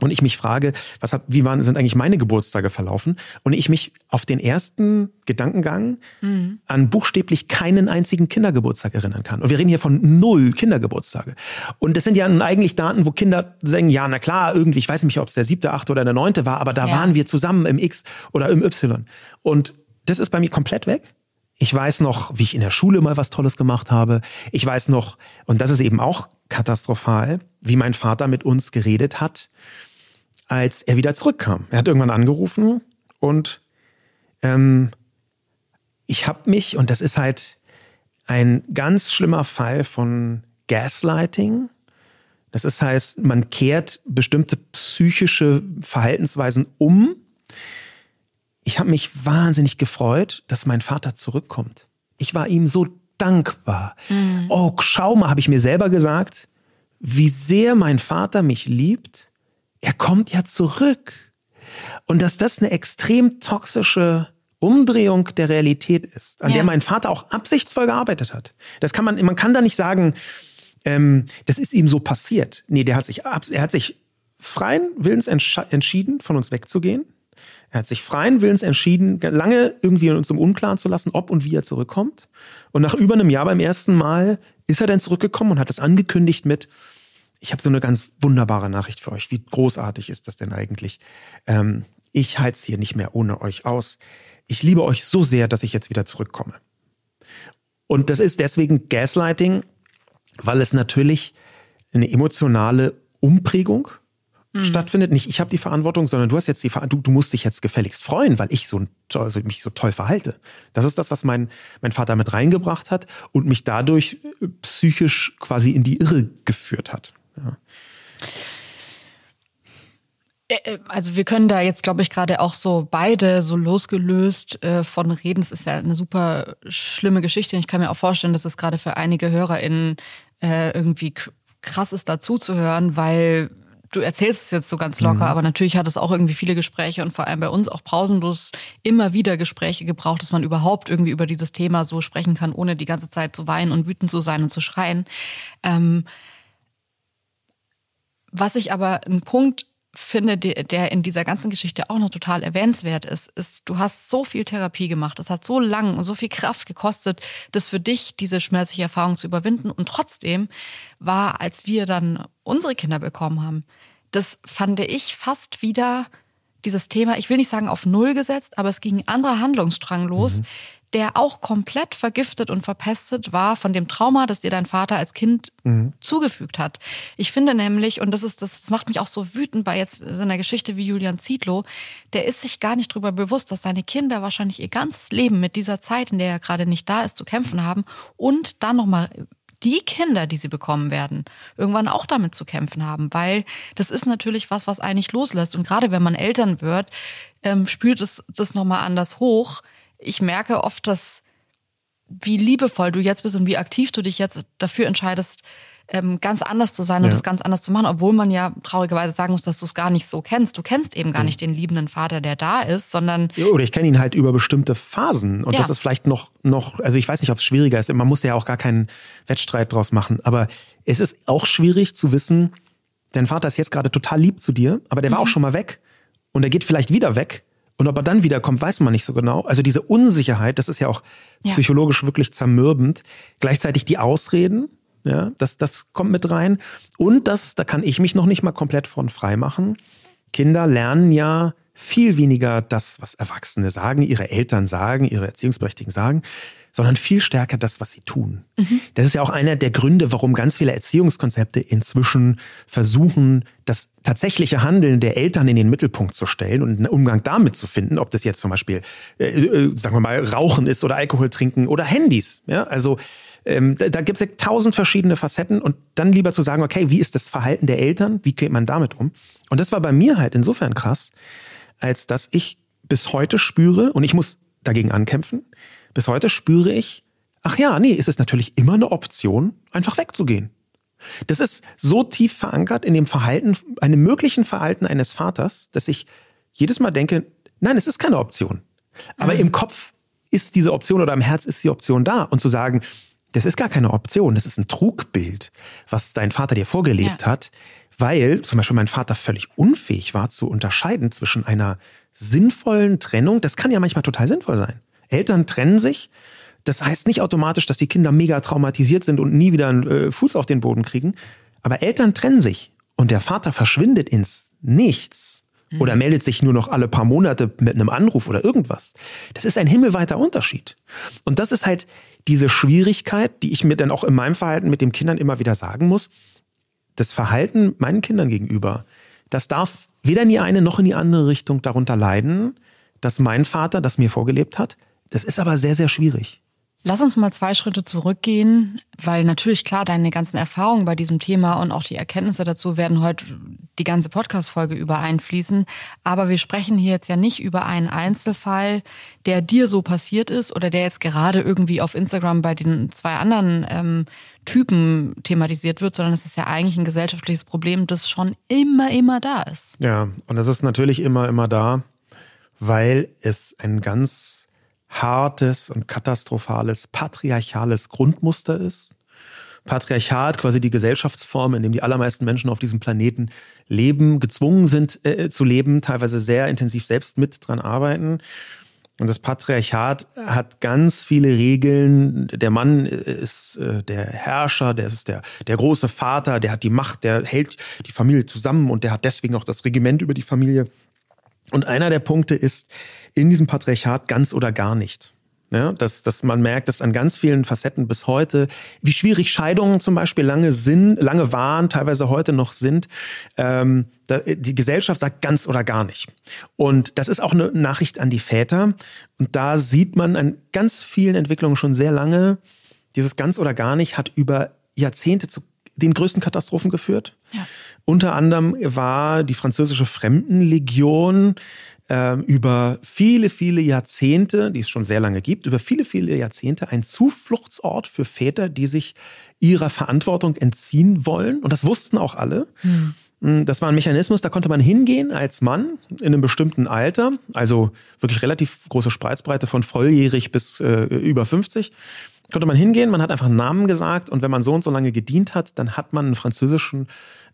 und ich mich frage, was hab, wie waren, sind eigentlich meine Geburtstage verlaufen? Und ich mich auf den ersten Gedankengang mhm. an buchstäblich keinen einzigen Kindergeburtstag erinnern kann. Und wir reden hier von null Kindergeburtstage. Und das sind ja nun eigentlich Daten, wo Kinder sagen, ja, na klar, irgendwie, ich weiß nicht, ob es der siebte, achte oder der neunte war, aber da ja. waren wir zusammen im X oder im Y. Und das ist bei mir komplett weg. Ich weiß noch, wie ich in der Schule mal was Tolles gemacht habe. Ich weiß noch, und das ist eben auch katastrophal, wie mein Vater mit uns geredet hat als er wieder zurückkam. Er hat irgendwann angerufen und ähm, ich habe mich, und das ist halt ein ganz schlimmer Fall von Gaslighting. Das ist heißt, man kehrt bestimmte psychische Verhaltensweisen um. Ich habe mich wahnsinnig gefreut, dass mein Vater zurückkommt. Ich war ihm so dankbar. Mhm. Oh, schau mal, habe ich mir selber gesagt, wie sehr mein Vater mich liebt er kommt ja zurück. Und dass das eine extrem toxische Umdrehung der Realität ist, an ja. der mein Vater auch absichtsvoll gearbeitet hat. Das kann man, man kann da nicht sagen, ähm, das ist ihm so passiert. Nee, der hat sich, er hat sich freien Willens entschieden, von uns wegzugehen. Er hat sich freien Willens entschieden, lange irgendwie uns im Unklaren zu lassen, ob und wie er zurückkommt. Und nach über einem Jahr beim ersten Mal ist er dann zurückgekommen und hat es angekündigt mit, ich habe so eine ganz wunderbare Nachricht für euch. Wie großartig ist das denn eigentlich? Ähm, ich halte es hier nicht mehr ohne euch aus. Ich liebe euch so sehr, dass ich jetzt wieder zurückkomme. Und das ist deswegen Gaslighting, weil es natürlich eine emotionale Umprägung mhm. stattfindet. Nicht ich habe die Verantwortung, sondern du hast jetzt die Verantwortung, du, du musst dich jetzt gefälligst freuen, weil ich so also mich so toll verhalte. Das ist das, was mein, mein Vater mit reingebracht hat und mich dadurch äh, psychisch quasi in die Irre geführt hat. Ja. Äh, äh, also wir können da jetzt, glaube ich, gerade auch so beide so losgelöst äh, von reden. Es ist ja eine super schlimme Geschichte. Ich kann mir auch vorstellen, dass es gerade für einige HörerInnen äh, irgendwie krass ist, dazu zu hören, weil du erzählst es jetzt so ganz locker, mhm. aber natürlich hat es auch irgendwie viele Gespräche und vor allem bei uns auch pausenlos immer wieder Gespräche gebraucht, dass man überhaupt irgendwie über dieses Thema so sprechen kann, ohne die ganze Zeit zu weinen und wütend zu sein und zu schreien. Ähm, was ich aber ein Punkt finde, der in dieser ganzen Geschichte auch noch total erwähnenswert ist, ist, du hast so viel Therapie gemacht. Es hat so lang und so viel Kraft gekostet, das für dich, diese schmerzliche Erfahrung zu überwinden. Und trotzdem war, als wir dann unsere Kinder bekommen haben, das fand ich fast wieder dieses Thema, ich will nicht sagen auf Null gesetzt, aber es ging ein anderer Handlungsstrang los, mhm der auch komplett vergiftet und verpestet war von dem Trauma, das dir dein Vater als Kind mhm. zugefügt hat. Ich finde nämlich, und das ist, das macht mich auch so wütend bei jetzt so einer Geschichte wie Julian Zietlow, der ist sich gar nicht darüber bewusst, dass seine Kinder wahrscheinlich ihr ganzes Leben mit dieser Zeit, in der er gerade nicht da ist, zu kämpfen haben und dann nochmal die Kinder, die sie bekommen werden, irgendwann auch damit zu kämpfen haben, weil das ist natürlich was, was eigentlich loslässt. Und gerade wenn man Eltern wird, ähm, spürt es das nochmal anders hoch, ich merke oft, dass wie liebevoll du jetzt bist und wie aktiv du dich jetzt dafür entscheidest, ähm, ganz anders zu sein und ja. das ganz anders zu machen, obwohl man ja traurigerweise sagen muss, dass du es gar nicht so kennst. Du kennst eben gar nicht den liebenden Vater, der da ist, sondern. Oder ich kenne ihn halt über bestimmte Phasen. Und ja. das ist vielleicht noch, noch, also ich weiß nicht, ob es schwieriger ist. Man muss ja auch gar keinen Wettstreit draus machen. Aber es ist auch schwierig zu wissen, dein Vater ist jetzt gerade total lieb zu dir, aber der war mhm. auch schon mal weg. Und er geht vielleicht wieder weg. Und ob er dann wiederkommt, weiß man nicht so genau. Also diese Unsicherheit, das ist ja auch ja. psychologisch wirklich zermürbend. Gleichzeitig die Ausreden, ja, das, das kommt mit rein. Und das, da kann ich mich noch nicht mal komplett von frei machen. Kinder lernen ja viel weniger das, was Erwachsene sagen, ihre Eltern sagen, ihre Erziehungsberechtigten sagen, sondern viel stärker das, was sie tun. Mhm. Das ist ja auch einer der Gründe, warum ganz viele Erziehungskonzepte inzwischen versuchen, das tatsächliche Handeln der Eltern in den Mittelpunkt zu stellen und einen Umgang damit zu finden, ob das jetzt zum Beispiel, äh, äh, sagen wir mal, Rauchen ist oder Alkohol trinken oder Handys. Ja, also ähm, da, da gibt es ja tausend verschiedene Facetten und dann lieber zu sagen, okay, wie ist das Verhalten der Eltern? Wie geht man damit um? Und das war bei mir halt insofern krass, als dass ich bis heute spüre und ich muss dagegen ankämpfen bis heute spüre ich, ach ja, nee, ist es natürlich immer eine Option, einfach wegzugehen. Das ist so tief verankert in dem Verhalten, einem möglichen Verhalten eines Vaters, dass ich jedes Mal denke, nein, es ist keine Option. Aber mhm. im Kopf ist diese Option oder im Herz ist die Option da. Und zu sagen, das ist gar keine Option, das ist ein Trugbild, was dein Vater dir vorgelebt ja. hat, weil zum Beispiel mein Vater völlig unfähig war zu unterscheiden zwischen einer sinnvollen Trennung, das kann ja manchmal total sinnvoll sein, Eltern trennen sich. Das heißt nicht automatisch, dass die Kinder mega traumatisiert sind und nie wieder einen äh, Fuß auf den Boden kriegen. Aber Eltern trennen sich und der Vater verschwindet ins Nichts mhm. oder meldet sich nur noch alle paar Monate mit einem Anruf oder irgendwas. Das ist ein himmelweiter Unterschied. Und das ist halt diese Schwierigkeit, die ich mir dann auch in meinem Verhalten mit den Kindern immer wieder sagen muss. Das Verhalten meinen Kindern gegenüber, das darf weder in die eine noch in die andere Richtung darunter leiden, dass mein Vater das mir vorgelebt hat, das ist aber sehr, sehr schwierig. Lass uns mal zwei Schritte zurückgehen, weil natürlich klar deine ganzen Erfahrungen bei diesem Thema und auch die Erkenntnisse dazu werden heute die ganze Podcast-Folge über einfließen. Aber wir sprechen hier jetzt ja nicht über einen Einzelfall, der dir so passiert ist oder der jetzt gerade irgendwie auf Instagram bei den zwei anderen ähm, Typen thematisiert wird, sondern es ist ja eigentlich ein gesellschaftliches Problem, das schon immer, immer da ist. Ja, und es ist natürlich immer, immer da, weil es ein ganz hartes und katastrophales patriarchales Grundmuster ist, Patriarchat, quasi die Gesellschaftsform, in dem die allermeisten Menschen auf diesem Planeten leben, gezwungen sind äh, zu leben, teilweise sehr intensiv selbst mit dran arbeiten. Und das Patriarchat hat ganz viele Regeln. Der Mann ist äh, der Herrscher, der ist der, der große Vater, der hat die Macht, der hält die Familie zusammen und der hat deswegen auch das Regiment über die Familie. Und einer der Punkte ist in diesem Patriarchat ganz oder gar nicht. Ja, dass, dass man merkt, dass an ganz vielen Facetten bis heute, wie schwierig Scheidungen zum Beispiel lange sind, lange waren, teilweise heute noch sind. Ähm, da, die Gesellschaft sagt ganz oder gar nicht. Und das ist auch eine Nachricht an die Väter. Und da sieht man an ganz vielen Entwicklungen schon sehr lange, dieses ganz oder gar nicht hat über Jahrzehnte zu den größten Katastrophen geführt. Ja. Unter anderem war die französische Fremdenlegion ähm, über viele, viele Jahrzehnte, die es schon sehr lange gibt, über viele, viele Jahrzehnte ein Zufluchtsort für Väter, die sich ihrer Verantwortung entziehen wollen. Und das wussten auch alle. Mhm. Das war ein Mechanismus, da konnte man hingehen als Mann in einem bestimmten Alter, also wirklich relativ große Spreizbreite von volljährig bis äh, über 50 konnte man hingehen, man hat einfach einen Namen gesagt und wenn man so und so lange gedient hat, dann hat man einen französischen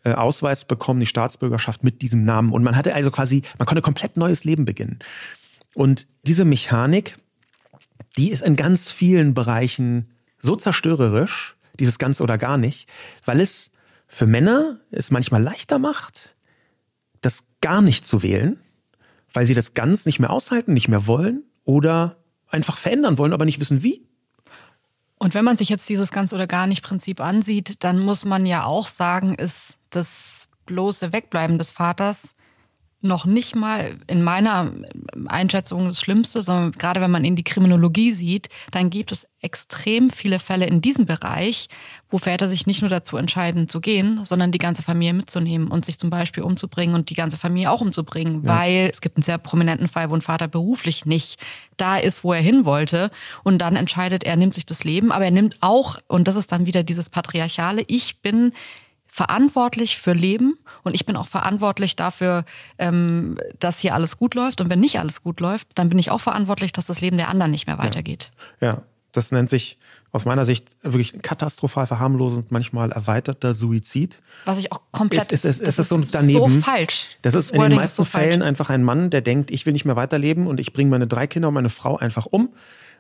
äh, Ausweis bekommen, die Staatsbürgerschaft mit diesem Namen. Und man hatte also quasi, man konnte komplett neues Leben beginnen. Und diese Mechanik, die ist in ganz vielen Bereichen so zerstörerisch, dieses ganz oder gar nicht, weil es für Männer es manchmal leichter macht, das gar nicht zu wählen, weil sie das ganz nicht mehr aushalten, nicht mehr wollen oder einfach verändern wollen, aber nicht wissen wie. Und wenn man sich jetzt dieses ganz oder gar nicht Prinzip ansieht, dann muss man ja auch sagen, ist das bloße Wegbleiben des Vaters noch nicht mal in meiner Einschätzung das Schlimmste, sondern gerade wenn man in die Kriminologie sieht, dann gibt es extrem viele Fälle in diesem Bereich, wo Väter sich nicht nur dazu entscheiden zu gehen, sondern die ganze Familie mitzunehmen und sich zum Beispiel umzubringen und die ganze Familie auch umzubringen, ja. weil es gibt einen sehr prominenten Fall, wo ein Vater beruflich nicht da ist, wo er hin wollte und dann entscheidet, er nimmt sich das Leben, aber er nimmt auch, und das ist dann wieder dieses Patriarchale, ich bin verantwortlich für Leben und ich bin auch verantwortlich dafür, ähm, dass hier alles gut läuft. Und wenn nicht alles gut läuft, dann bin ich auch verantwortlich, dass das Leben der anderen nicht mehr weitergeht. Ja, ja. das nennt sich aus meiner Sicht wirklich katastrophal verharmlosend, manchmal erweiterter Suizid. Was ich auch komplett ist, ist, ist, ist, ist so daneben. So falsch. Das, das ist in den meisten so Fällen einfach ein Mann, der denkt, ich will nicht mehr weiterleben und ich bringe meine drei Kinder und meine Frau einfach um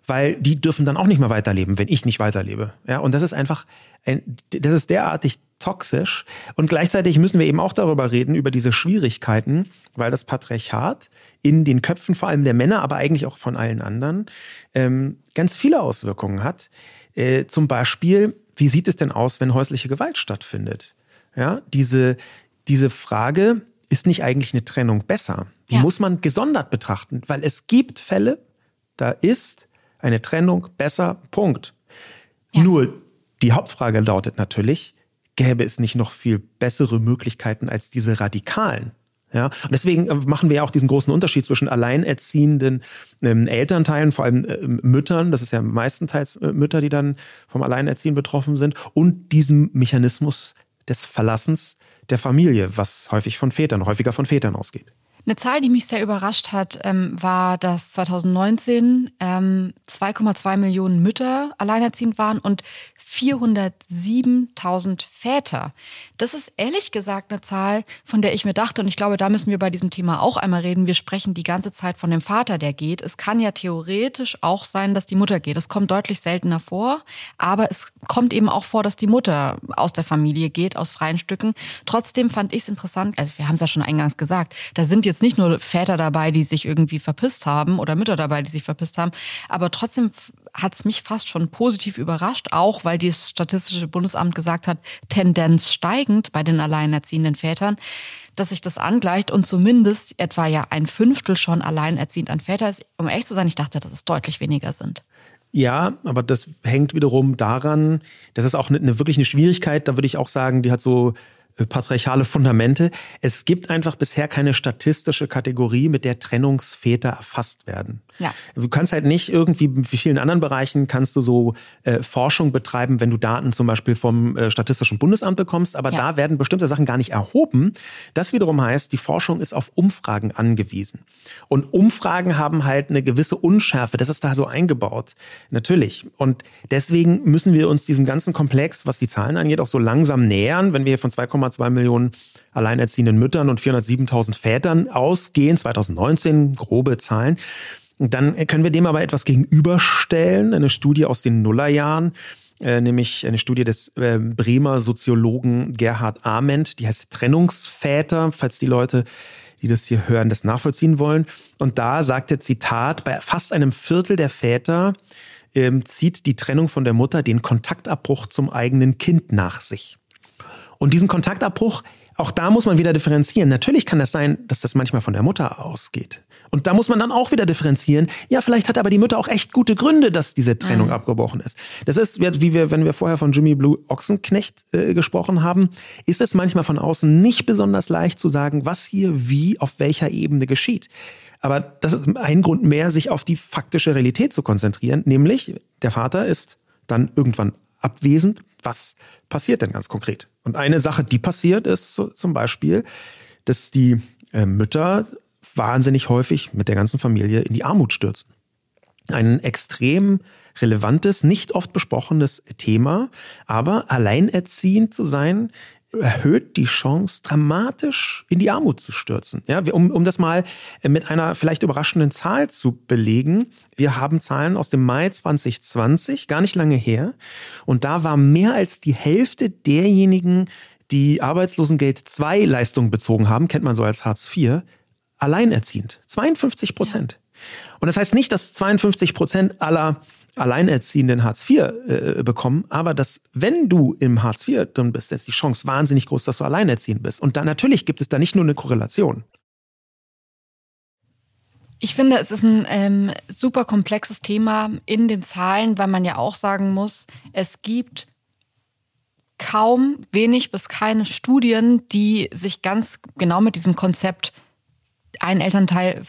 weil die dürfen dann auch nicht mehr weiterleben, wenn ich nicht weiterlebe. Ja, und das ist einfach ein, das ist derartig toxisch. Und gleichzeitig müssen wir eben auch darüber reden, über diese Schwierigkeiten, weil das Patriarchat in den Köpfen vor allem der Männer, aber eigentlich auch von allen anderen, ähm, ganz viele Auswirkungen hat. Äh, zum Beispiel, wie sieht es denn aus, wenn häusliche Gewalt stattfindet? Ja, diese, diese Frage, ist nicht eigentlich eine Trennung besser? Die ja. muss man gesondert betrachten, weil es gibt Fälle, da ist eine Trennung besser, Punkt. Ja. Nur die Hauptfrage lautet natürlich, gäbe es nicht noch viel bessere Möglichkeiten als diese radikalen? Ja, und deswegen äh, machen wir ja auch diesen großen Unterschied zwischen alleinerziehenden ähm, Elternteilen, vor allem äh, Müttern, das ist ja meistenteils äh, Mütter, die dann vom Alleinerziehen betroffen sind, und diesem Mechanismus des Verlassens der Familie, was häufig von Vätern, häufiger von Vätern ausgeht. Eine Zahl, die mich sehr überrascht hat, ähm, war, dass 2019 ähm, 2,2 Millionen Mütter alleinerziehend waren und 407.000 Väter. Das ist ehrlich gesagt eine Zahl, von der ich mir dachte, und ich glaube, da müssen wir bei diesem Thema auch einmal reden. Wir sprechen die ganze Zeit von dem Vater, der geht. Es kann ja theoretisch auch sein, dass die Mutter geht. Das kommt deutlich seltener vor, aber es kommt eben auch vor, dass die Mutter aus der Familie geht, aus freien Stücken. Trotzdem fand ich es interessant, also wir haben es ja schon eingangs gesagt, da sind jetzt nicht nur Väter dabei, die sich irgendwie verpisst haben oder Mütter dabei, die sich verpisst haben, aber trotzdem hat es mich fast schon positiv überrascht, auch weil das Statistische Bundesamt gesagt hat, Tendenz steigend bei den alleinerziehenden Vätern, dass sich das angleicht und zumindest etwa ja ein Fünftel schon alleinerziehend an Väter ist. Um echt zu sein, ich dachte, dass es deutlich weniger sind. Ja, aber das hängt wiederum daran, das ist auch eine, eine wirklich eine Schwierigkeit, da würde ich auch sagen, die hat so patriarchale Fundamente. Es gibt einfach bisher keine statistische Kategorie, mit der Trennungsväter erfasst werden. Ja. Du kannst halt nicht irgendwie, wie vielen anderen Bereichen, kannst du so äh, Forschung betreiben, wenn du Daten zum Beispiel vom äh, Statistischen Bundesamt bekommst, aber ja. da werden bestimmte Sachen gar nicht erhoben. Das wiederum heißt, die Forschung ist auf Umfragen angewiesen. Und Umfragen haben halt eine gewisse Unschärfe, das ist da so eingebaut. Natürlich. Und deswegen müssen wir uns diesem ganzen Komplex, was die Zahlen angeht, auch so langsam nähern, wenn wir von 2,2 Millionen alleinerziehenden Müttern und 407.000 Vätern ausgehen, 2019, grobe Zahlen. Dann können wir dem aber etwas gegenüberstellen, eine Studie aus den Nullerjahren, äh, nämlich eine Studie des äh, Bremer Soziologen Gerhard Ament, die heißt Trennungsväter, falls die Leute, die das hier hören, das nachvollziehen wollen. Und da sagt der Zitat, bei fast einem Viertel der Väter ähm, zieht die Trennung von der Mutter den Kontaktabbruch zum eigenen Kind nach sich. Und diesen Kontaktabbruch auch da muss man wieder differenzieren. Natürlich kann das sein, dass das manchmal von der Mutter ausgeht. Und da muss man dann auch wieder differenzieren. Ja, vielleicht hat aber die Mutter auch echt gute Gründe, dass diese Trennung mhm. abgebrochen ist. Das ist, wie wir, wenn wir vorher von Jimmy Blue Ochsenknecht äh, gesprochen haben, ist es manchmal von außen nicht besonders leicht zu sagen, was hier wie auf welcher Ebene geschieht. Aber das ist ein Grund mehr, sich auf die faktische Realität zu konzentrieren, nämlich der Vater ist dann irgendwann abwesend. Was passiert denn ganz konkret? Und eine Sache, die passiert, ist zum Beispiel, dass die äh, Mütter wahnsinnig häufig mit der ganzen Familie in die Armut stürzen. Ein extrem relevantes, nicht oft besprochenes Thema, aber alleinerziehend zu sein erhöht die Chance, dramatisch in die Armut zu stürzen. Ja, um, um das mal mit einer vielleicht überraschenden Zahl zu belegen. Wir haben Zahlen aus dem Mai 2020, gar nicht lange her. Und da war mehr als die Hälfte derjenigen, die Arbeitslosengeld 2 Leistungen bezogen haben, kennt man so als Hartz IV, alleinerziehend. 52 Prozent. Ja. Und das heißt nicht, dass 52 Prozent aller Alleinerziehenden Hartz IV äh, bekommen, aber dass, wenn du im Hartz IV drin bist, ist die Chance wahnsinnig groß, dass du alleinerziehend bist. Und da natürlich gibt es da nicht nur eine Korrelation. Ich finde, es ist ein ähm, super komplexes Thema in den Zahlen, weil man ja auch sagen muss, es gibt kaum wenig bis keine Studien, die sich ganz genau mit diesem Konzept ein Elternteil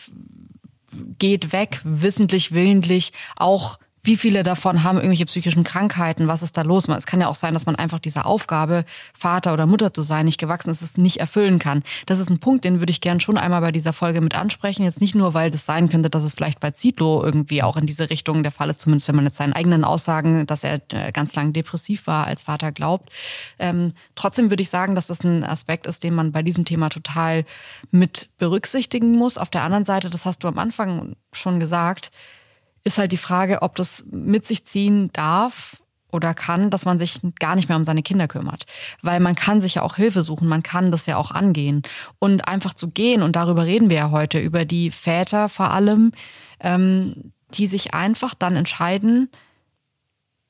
geht weg, wissentlich, willentlich, auch wie viele davon haben irgendwelche psychischen Krankheiten? Was ist da los? Es kann ja auch sein, dass man einfach dieser Aufgabe, Vater oder Mutter zu sein, nicht gewachsen ist, es nicht erfüllen kann. Das ist ein Punkt, den würde ich gern schon einmal bei dieser Folge mit ansprechen. Jetzt nicht nur, weil das sein könnte, dass es vielleicht bei Zitlo irgendwie auch in diese Richtung der Fall ist, zumindest wenn man jetzt seinen eigenen Aussagen, dass er äh, ganz lang depressiv war, als Vater glaubt. Ähm, trotzdem würde ich sagen, dass das ein Aspekt ist, den man bei diesem Thema total mit berücksichtigen muss. Auf der anderen Seite, das hast du am Anfang schon gesagt, ist halt die Frage, ob das mit sich ziehen darf oder kann, dass man sich gar nicht mehr um seine Kinder kümmert. Weil man kann sich ja auch Hilfe suchen, man kann das ja auch angehen. Und einfach zu gehen, und darüber reden wir ja heute, über die Väter vor allem, ähm, die sich einfach dann entscheiden,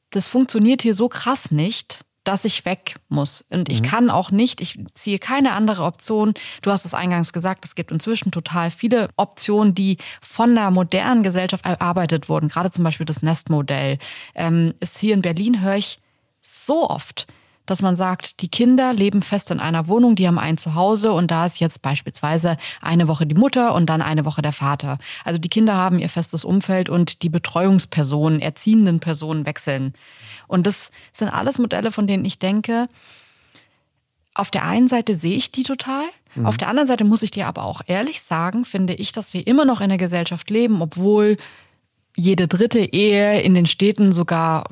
das funktioniert hier so krass nicht, dass ich weg muss. Und ich mhm. kann auch nicht, ich ziehe keine andere Option. Du hast es eingangs gesagt, es gibt inzwischen total viele Optionen, die von der modernen Gesellschaft erarbeitet wurden. Gerade zum Beispiel das Nestmodell. Ähm, ist hier in Berlin höre ich so oft, dass man sagt, die Kinder leben fest in einer Wohnung, die haben ein Zuhause und da ist jetzt beispielsweise eine Woche die Mutter und dann eine Woche der Vater. Also die Kinder haben ihr festes Umfeld und die Betreuungspersonen, erziehenden Personen wechseln. Und das sind alles Modelle, von denen ich denke, auf der einen Seite sehe ich die total, mhm. auf der anderen Seite muss ich dir aber auch ehrlich sagen, finde ich, dass wir immer noch in einer Gesellschaft leben, obwohl jede dritte Ehe in den Städten sogar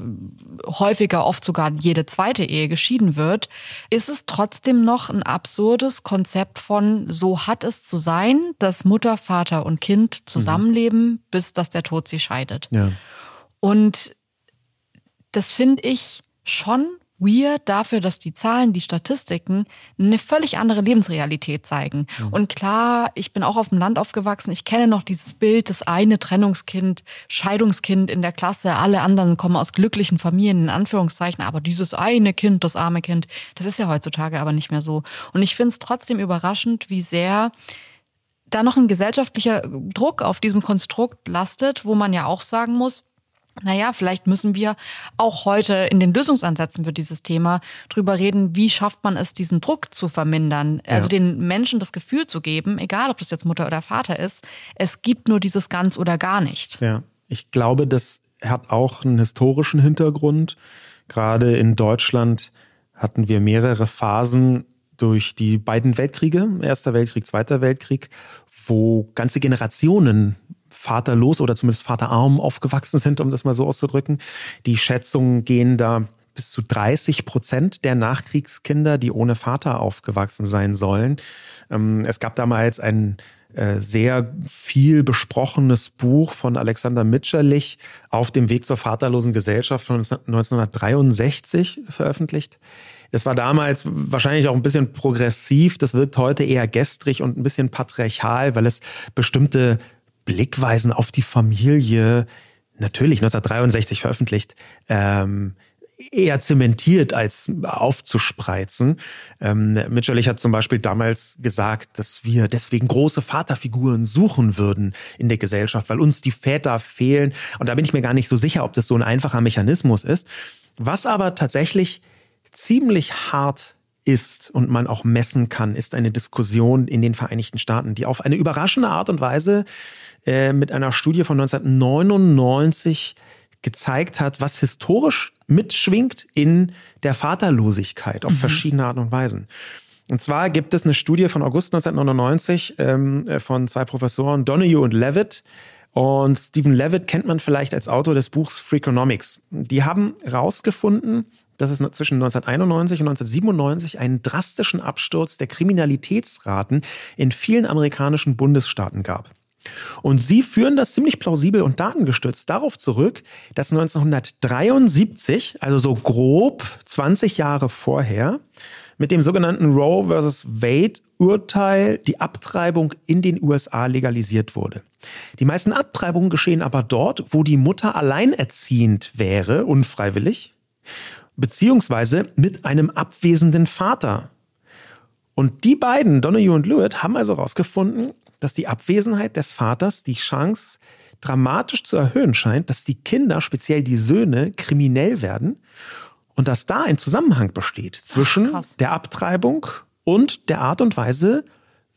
häufiger, oft sogar jede zweite Ehe geschieden wird, ist es trotzdem noch ein absurdes Konzept von so hat es zu sein, dass Mutter, Vater und Kind zusammenleben, mhm. bis dass der Tod sie scheidet. Ja. Und das finde ich schon weird dafür, dass die Zahlen, die Statistiken eine völlig andere Lebensrealität zeigen. Mhm. Und klar, ich bin auch auf dem Land aufgewachsen. Ich kenne noch dieses Bild, das eine Trennungskind, Scheidungskind in der Klasse. Alle anderen kommen aus glücklichen Familien, in Anführungszeichen. Aber dieses eine Kind, das arme Kind, das ist ja heutzutage aber nicht mehr so. Und ich finde es trotzdem überraschend, wie sehr da noch ein gesellschaftlicher Druck auf diesem Konstrukt lastet, wo man ja auch sagen muss, naja, vielleicht müssen wir auch heute in den Lösungsansätzen für dieses Thema drüber reden, wie schafft man es, diesen Druck zu vermindern. Also den Menschen das Gefühl zu geben, egal ob das jetzt Mutter oder Vater ist, es gibt nur dieses ganz oder gar nicht. Ja, ich glaube, das hat auch einen historischen Hintergrund. Gerade in Deutschland hatten wir mehrere Phasen durch die beiden Weltkriege, Erster Weltkrieg, Zweiter Weltkrieg, wo ganze Generationen vaterlos oder zumindest vaterarm aufgewachsen sind, um das mal so auszudrücken. Die Schätzungen gehen da bis zu 30 Prozent der Nachkriegskinder, die ohne Vater aufgewachsen sein sollen. Ähm, es gab damals ein äh, sehr viel besprochenes Buch von Alexander Mitscherlich auf dem Weg zur vaterlosen Gesellschaft von 1963 veröffentlicht. Das war damals wahrscheinlich auch ein bisschen progressiv. Das wirkt heute eher gestrig und ein bisschen patriarchal, weil es bestimmte Blickweisen auf die Familie, natürlich 1963 veröffentlicht, ähm, eher zementiert als aufzuspreizen. Ähm, Mitscherlich hat zum Beispiel damals gesagt, dass wir deswegen große Vaterfiguren suchen würden in der Gesellschaft, weil uns die Väter fehlen. Und da bin ich mir gar nicht so sicher, ob das so ein einfacher Mechanismus ist. Was aber tatsächlich ziemlich hart ist und man auch messen kann, ist eine Diskussion in den Vereinigten Staaten, die auf eine überraschende Art und Weise äh, mit einer Studie von 1999 gezeigt hat, was historisch mitschwingt in der Vaterlosigkeit auf mhm. verschiedene Art und Weisen. Und zwar gibt es eine Studie von August 1999 ähm, äh, von zwei Professoren, Donahue und Levitt. Und Stephen Levitt kennt man vielleicht als Autor des Buchs Freakonomics. Die haben herausgefunden, dass es zwischen 1991 und 1997 einen drastischen Absturz der Kriminalitätsraten in vielen amerikanischen Bundesstaaten gab. Und sie führen das ziemlich plausibel und datengestützt darauf zurück, dass 1973, also so grob 20 Jahre vorher, mit dem sogenannten Roe vs. Wade Urteil die Abtreibung in den USA legalisiert wurde. Die meisten Abtreibungen geschehen aber dort, wo die Mutter alleinerziehend wäre, unfreiwillig, beziehungsweise mit einem abwesenden Vater. Und die beiden, Donahue und Lewitt, haben also herausgefunden, dass die Abwesenheit des Vaters die Chance dramatisch zu erhöhen scheint, dass die Kinder, speziell die Söhne, kriminell werden und dass da ein Zusammenhang besteht zwischen Ach, der Abtreibung und der Art und Weise,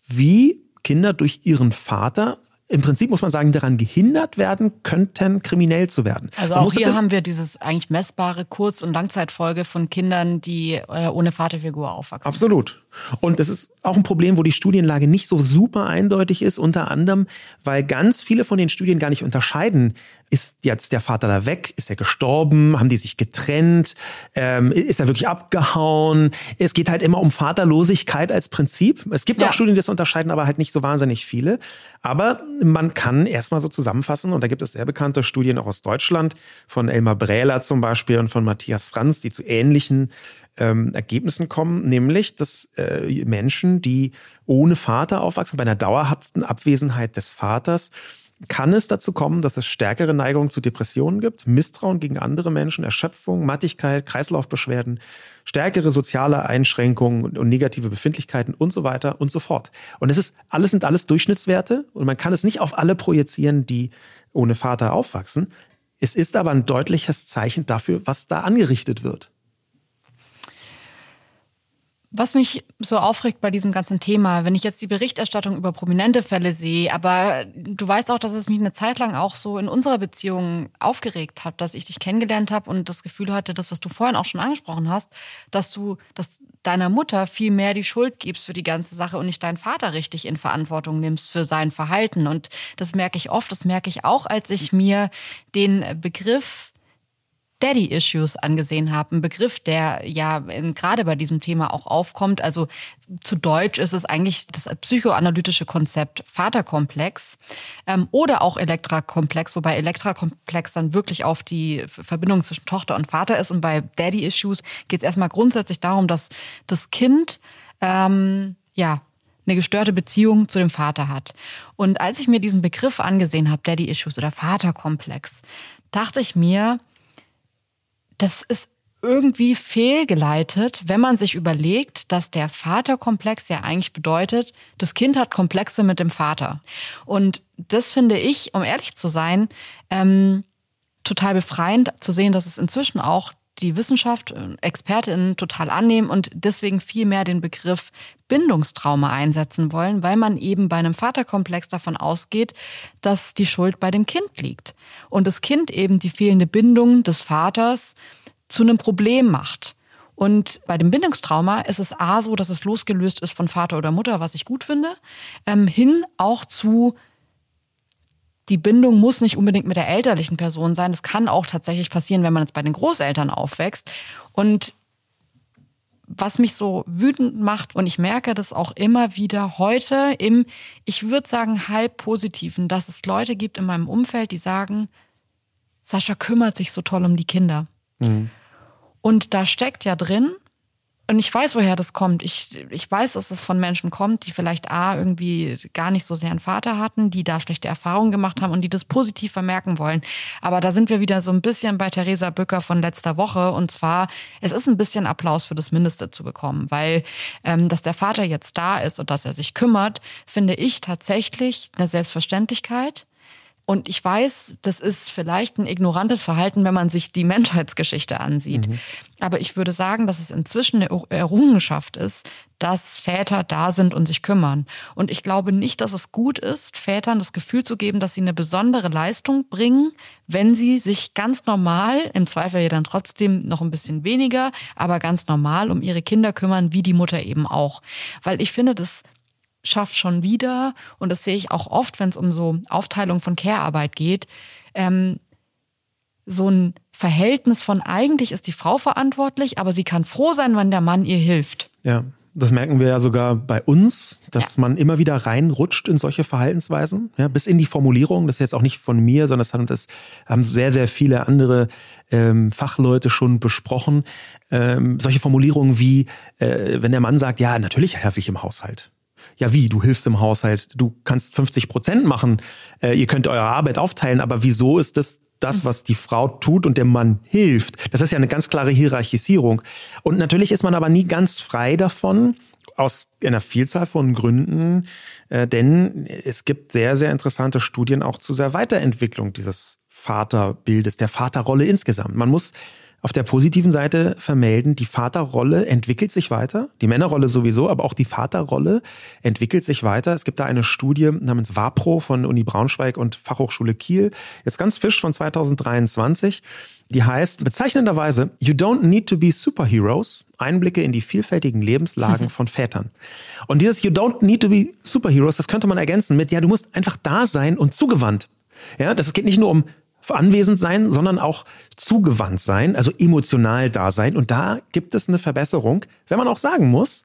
wie Kinder durch ihren Vater im Prinzip muss man sagen, daran gehindert werden könnten, kriminell zu werden. Also auch hier haben wir dieses eigentlich messbare Kurz- und Langzeitfolge von Kindern, die äh, ohne Vaterfigur aufwachsen. Absolut. Und das ist auch ein Problem, wo die Studienlage nicht so super eindeutig ist, unter anderem, weil ganz viele von den Studien gar nicht unterscheiden, ist jetzt der Vater da weg, ist er gestorben, haben die sich getrennt, ähm, ist er wirklich abgehauen. Es geht halt immer um Vaterlosigkeit als Prinzip. Es gibt ja. auch Studien, die das unterscheiden, aber halt nicht so wahnsinnig viele. Aber man kann erstmal so zusammenfassen, und da gibt es sehr bekannte Studien auch aus Deutschland, von Elmar Brähler zum Beispiel und von Matthias Franz, die zu ähnlichen ähm, Ergebnissen kommen, nämlich dass äh, Menschen, die ohne Vater aufwachsen, bei einer dauerhaften Abwesenheit des Vaters, kann es dazu kommen, dass es stärkere Neigungen zu Depressionen gibt, Misstrauen gegen andere Menschen, Erschöpfung, Mattigkeit, Kreislaufbeschwerden, stärkere soziale Einschränkungen und negative Befindlichkeiten und so weiter und so fort. Und es ist alles sind alles Durchschnittswerte und man kann es nicht auf alle projizieren, die ohne Vater aufwachsen. Es ist aber ein deutliches Zeichen dafür, was da angerichtet wird. Was mich so aufregt bei diesem ganzen Thema, wenn ich jetzt die Berichterstattung über prominente Fälle sehe, aber du weißt auch, dass es mich eine Zeit lang auch so in unserer Beziehung aufgeregt hat, dass ich dich kennengelernt habe und das Gefühl hatte, das, was du vorhin auch schon angesprochen hast, dass du, dass deiner Mutter viel mehr die Schuld gibst für die ganze Sache und nicht deinen Vater richtig in Verantwortung nimmst für sein Verhalten. Und das merke ich oft, das merke ich auch, als ich mir den Begriff Daddy Issues angesehen habe. Ein Begriff, der ja gerade bei diesem Thema auch aufkommt. Also zu Deutsch ist es eigentlich das psychoanalytische Konzept Vaterkomplex ähm, oder auch Elektrakomplex, wobei Elektrakomplex dann wirklich auf die Verbindung zwischen Tochter und Vater ist. Und bei Daddy Issues geht es erstmal grundsätzlich darum, dass das Kind ähm, ja eine gestörte Beziehung zu dem Vater hat. Und als ich mir diesen Begriff angesehen habe, Daddy Issues oder Vaterkomplex, dachte ich mir, das ist irgendwie fehlgeleitet, wenn man sich überlegt, dass der Vaterkomplex ja eigentlich bedeutet, das Kind hat Komplexe mit dem Vater. Und das finde ich, um ehrlich zu sein, ähm, total befreiend zu sehen, dass es inzwischen auch die Wissenschaft, ExpertInnen total annehmen und deswegen viel mehr den Begriff Bindungstrauma einsetzen wollen, weil man eben bei einem Vaterkomplex davon ausgeht, dass die Schuld bei dem Kind liegt. Und das Kind eben die fehlende Bindung des Vaters zu einem Problem macht. Und bei dem Bindungstrauma ist es A so, dass es losgelöst ist von Vater oder Mutter, was ich gut finde, ähm, hin auch zu die Bindung muss nicht unbedingt mit der elterlichen Person sein. Das kann auch tatsächlich passieren, wenn man jetzt bei den Großeltern aufwächst. Und was mich so wütend macht, und ich merke das auch immer wieder heute im, ich würde sagen, halb positiven, dass es Leute gibt in meinem Umfeld, die sagen, Sascha kümmert sich so toll um die Kinder. Mhm. Und da steckt ja drin, und ich weiß, woher das kommt. Ich, ich weiß, dass es von Menschen kommt, die vielleicht A, irgendwie gar nicht so sehr einen Vater hatten, die da schlechte Erfahrungen gemacht haben und die das positiv vermerken wollen. Aber da sind wir wieder so ein bisschen bei Theresa Bücker von letzter Woche. Und zwar, es ist ein bisschen Applaus für das Mindeste zu bekommen, weil, ähm, dass der Vater jetzt da ist und dass er sich kümmert, finde ich tatsächlich eine Selbstverständlichkeit. Und ich weiß, das ist vielleicht ein ignorantes Verhalten, wenn man sich die Menschheitsgeschichte ansieht. Mhm. Aber ich würde sagen, dass es inzwischen eine Errungenschaft ist, dass Väter da sind und sich kümmern. Und ich glaube nicht, dass es gut ist, Vätern das Gefühl zu geben, dass sie eine besondere Leistung bringen, wenn sie sich ganz normal, im Zweifel ja dann trotzdem noch ein bisschen weniger, aber ganz normal um ihre Kinder kümmern, wie die Mutter eben auch. Weil ich finde, das schafft schon wieder, und das sehe ich auch oft, wenn es um so Aufteilung von Care-Arbeit geht, ähm, so ein Verhältnis von eigentlich ist die Frau verantwortlich, aber sie kann froh sein, wenn der Mann ihr hilft. Ja, das merken wir ja sogar bei uns, dass ja. man immer wieder reinrutscht in solche Verhaltensweisen, ja, bis in die Formulierung. Das ist jetzt auch nicht von mir, sondern das haben, das haben sehr, sehr viele andere ähm, Fachleute schon besprochen. Ähm, solche Formulierungen wie, äh, wenn der Mann sagt, ja, natürlich helfe ich im Haushalt ja wie, du hilfst im Haushalt, du kannst 50 Prozent machen, äh, ihr könnt eure Arbeit aufteilen, aber wieso ist das das, was die Frau tut und der Mann hilft? Das ist ja eine ganz klare Hierarchisierung. Und natürlich ist man aber nie ganz frei davon, aus einer Vielzahl von Gründen, äh, denn es gibt sehr, sehr interessante Studien auch zu der Weiterentwicklung dieses Vaterbildes, der Vaterrolle insgesamt. Man muss auf der positiven Seite vermelden, die Vaterrolle entwickelt sich weiter, die Männerrolle sowieso, aber auch die Vaterrolle entwickelt sich weiter. Es gibt da eine Studie namens WAPRO von Uni Braunschweig und Fachhochschule Kiel, jetzt ganz fisch von 2023, die heißt bezeichnenderweise You don't need to be superheroes, Einblicke in die vielfältigen Lebenslagen [laughs] von Vätern. Und dieses You don't need to be superheroes, das könnte man ergänzen mit, ja, du musst einfach da sein und zugewandt. Ja, das geht nicht nur um anwesend sein, sondern auch zugewandt sein, also emotional da sein. Und da gibt es eine Verbesserung. Wenn man auch sagen muss,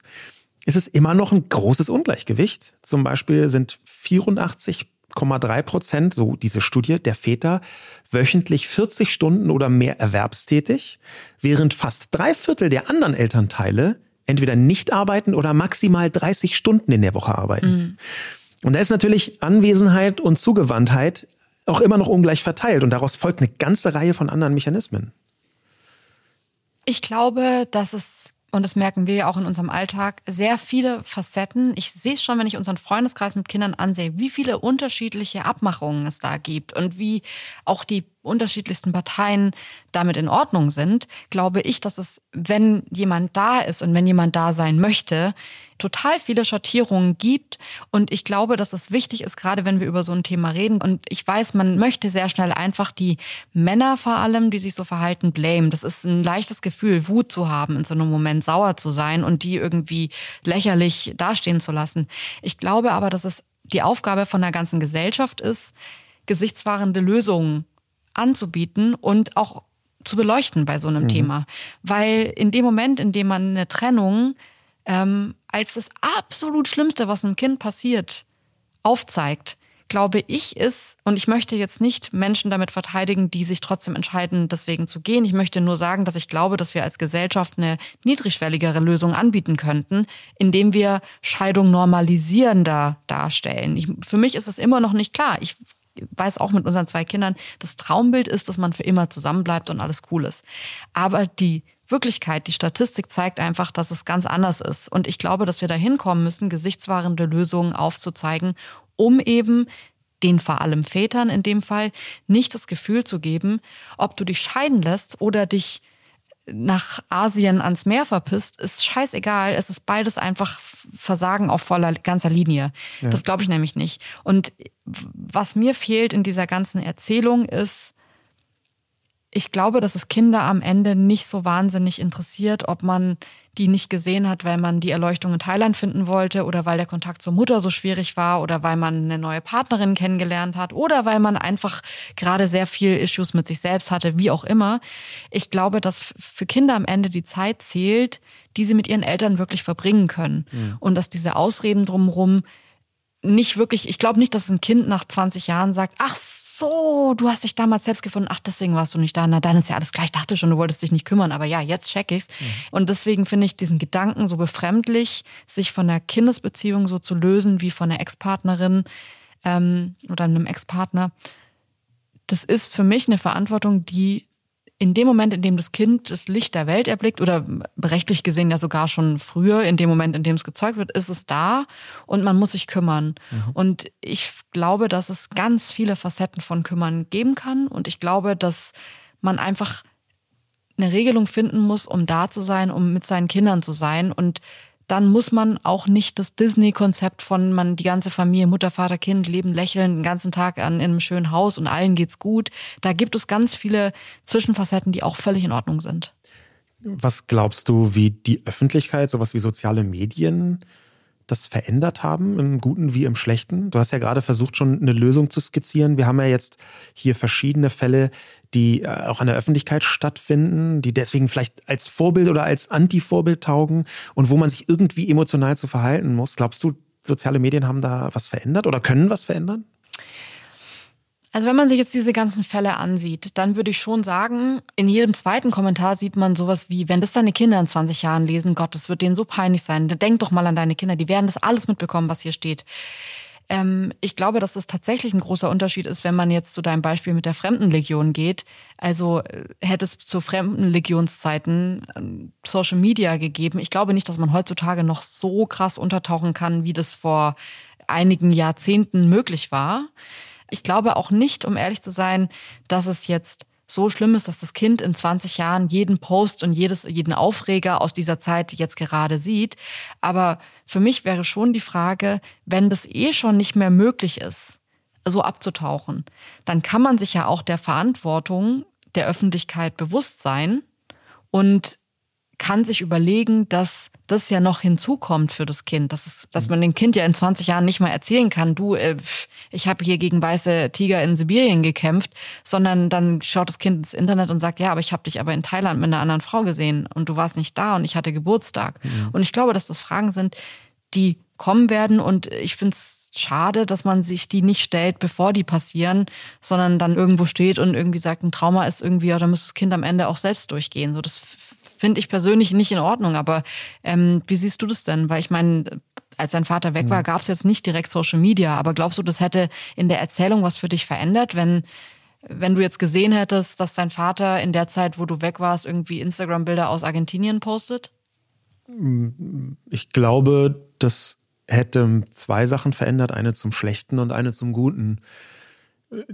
ist es immer noch ein großes Ungleichgewicht. Zum Beispiel sind 84,3 Prozent, so diese Studie, der Väter wöchentlich 40 Stunden oder mehr erwerbstätig, während fast drei Viertel der anderen Elternteile entweder nicht arbeiten oder maximal 30 Stunden in der Woche arbeiten. Mhm. Und da ist natürlich Anwesenheit und Zugewandtheit auch immer noch ungleich verteilt und daraus folgt eine ganze Reihe von anderen Mechanismen. Ich glaube, dass es, und das merken wir ja auch in unserem Alltag, sehr viele Facetten. Ich sehe es schon, wenn ich unseren Freundeskreis mit Kindern ansehe, wie viele unterschiedliche Abmachungen es da gibt und wie auch die unterschiedlichsten Parteien damit in Ordnung sind, glaube ich, dass es, wenn jemand da ist und wenn jemand da sein möchte, total viele Schattierungen gibt. Und ich glaube, dass es wichtig ist, gerade wenn wir über so ein Thema reden. Und ich weiß, man möchte sehr schnell einfach die Männer vor allem, die sich so verhalten, blame. Das ist ein leichtes Gefühl, Wut zu haben, in so einem Moment sauer zu sein und die irgendwie lächerlich dastehen zu lassen. Ich glaube aber, dass es die Aufgabe von der ganzen Gesellschaft ist, gesichtswahrende Lösungen anzubieten und auch zu beleuchten bei so einem mhm. Thema. Weil in dem Moment, in dem man eine Trennung ähm, als das absolut Schlimmste, was einem Kind passiert, aufzeigt, glaube ich, ist, und ich möchte jetzt nicht Menschen damit verteidigen, die sich trotzdem entscheiden, deswegen zu gehen. Ich möchte nur sagen, dass ich glaube, dass wir als Gesellschaft eine niedrigschwelligere Lösung anbieten könnten, indem wir Scheidung normalisierender darstellen. Ich, für mich ist es immer noch nicht klar. Ich weiß auch mit unseren zwei Kindern, das Traumbild ist, dass man für immer zusammenbleibt und alles cool ist. Aber die Wirklichkeit, die Statistik zeigt einfach, dass es ganz anders ist. Und ich glaube, dass wir da hinkommen müssen, gesichtswahrende Lösungen aufzuzeigen, um eben den vor allem Vätern in dem Fall, nicht das Gefühl zu geben, ob du dich scheiden lässt oder dich nach Asien ans Meer verpisst, ist scheißegal. Es ist beides einfach Versagen auf voller ganzer Linie. Ja. Das glaube ich nämlich nicht. Und was mir fehlt in dieser ganzen Erzählung ist, ich glaube, dass es Kinder am Ende nicht so wahnsinnig interessiert, ob man die nicht gesehen hat, weil man die Erleuchtung in Thailand finden wollte oder weil der Kontakt zur Mutter so schwierig war oder weil man eine neue Partnerin kennengelernt hat oder weil man einfach gerade sehr viel Issues mit sich selbst hatte, wie auch immer. Ich glaube, dass für Kinder am Ende die Zeit zählt, die sie mit ihren Eltern wirklich verbringen können mhm. und dass diese Ausreden drumherum nicht wirklich, ich glaube nicht, dass ein Kind nach 20 Jahren sagt, ach so, du hast dich damals selbst gefunden, ach, deswegen warst du nicht da. Na, dann ist ja alles klar. Ich dachte schon, du wolltest dich nicht kümmern, aber ja, jetzt check ich's. Mhm. Und deswegen finde ich diesen Gedanken so befremdlich, sich von einer Kindesbeziehung so zu lösen wie von einer Ex-Partnerin ähm, oder einem Ex-Partner. Das ist für mich eine Verantwortung, die in dem Moment, in dem das Kind das Licht der Welt erblickt oder rechtlich gesehen ja sogar schon früher, in dem Moment, in dem es gezeugt wird, ist es da und man muss sich kümmern. Mhm. Und ich glaube, dass es ganz viele Facetten von Kümmern geben kann und ich glaube, dass man einfach eine Regelung finden muss, um da zu sein, um mit seinen Kindern zu sein und dann muss man auch nicht das Disney-Konzept von man die ganze Familie, Mutter, Vater, Kind leben lächeln den ganzen Tag an in einem schönen Haus und allen geht's gut. Da gibt es ganz viele Zwischenfacetten, die auch völlig in Ordnung sind. Was glaubst du, wie die Öffentlichkeit, sowas wie soziale Medien das verändert haben, im Guten wie im Schlechten? Du hast ja gerade versucht, schon eine Lösung zu skizzieren. Wir haben ja jetzt hier verschiedene Fälle, die äh, auch an der Öffentlichkeit stattfinden, die deswegen vielleicht als Vorbild oder als Anti-Vorbild taugen und wo man sich irgendwie emotional zu verhalten muss. Glaubst du, soziale Medien haben da was verändert oder können was verändern? Also wenn man sich jetzt diese ganzen Fälle ansieht, dann würde ich schon sagen, in jedem zweiten Kommentar sieht man sowas wie, wenn das deine Kinder in 20 Jahren lesen, Gott, das wird denen so peinlich sein. Denk doch mal an deine Kinder, die werden das alles mitbekommen, was hier steht. Ähm, ich glaube, dass das tatsächlich ein großer Unterschied ist, wenn man jetzt zu deinem Beispiel mit der Fremdenlegion geht. Also äh, hätte es zu Fremdenlegionszeiten ähm, Social Media gegeben. Ich glaube nicht, dass man heutzutage noch so krass untertauchen kann, wie das vor einigen Jahrzehnten möglich war. Ich glaube auch nicht, um ehrlich zu sein, dass es jetzt so schlimm ist, dass das Kind in 20 Jahren jeden Post und jedes, jeden Aufreger aus dieser Zeit jetzt gerade sieht. Aber für mich wäre schon die Frage, wenn das eh schon nicht mehr möglich ist, so abzutauchen, dann kann man sich ja auch der Verantwortung der Öffentlichkeit bewusst sein und kann sich überlegen, dass das ja noch hinzukommt für das Kind, dass, es, dass man dem Kind ja in 20 Jahren nicht mal erzählen kann, du, äh, ich habe hier gegen weiße Tiger in Sibirien gekämpft, sondern dann schaut das Kind ins Internet und sagt, ja, aber ich habe dich aber in Thailand mit einer anderen Frau gesehen und du warst nicht da und ich hatte Geburtstag. Mhm. Und ich glaube, dass das Fragen sind, die kommen werden und ich finde es schade, dass man sich die nicht stellt, bevor die passieren, sondern dann irgendwo steht und irgendwie sagt, ein Trauma ist irgendwie, ja, da muss das Kind am Ende auch selbst durchgehen. So, das finde ich persönlich nicht in Ordnung. Aber ähm, wie siehst du das denn? Weil ich meine, als dein Vater weg war, mhm. gab es jetzt nicht direkt Social Media. Aber glaubst du, das hätte in der Erzählung was für dich verändert, wenn wenn du jetzt gesehen hättest, dass dein Vater in der Zeit, wo du weg warst, irgendwie Instagram-Bilder aus Argentinien postet? Ich glaube, das hätte zwei Sachen verändert, eine zum Schlechten und eine zum Guten.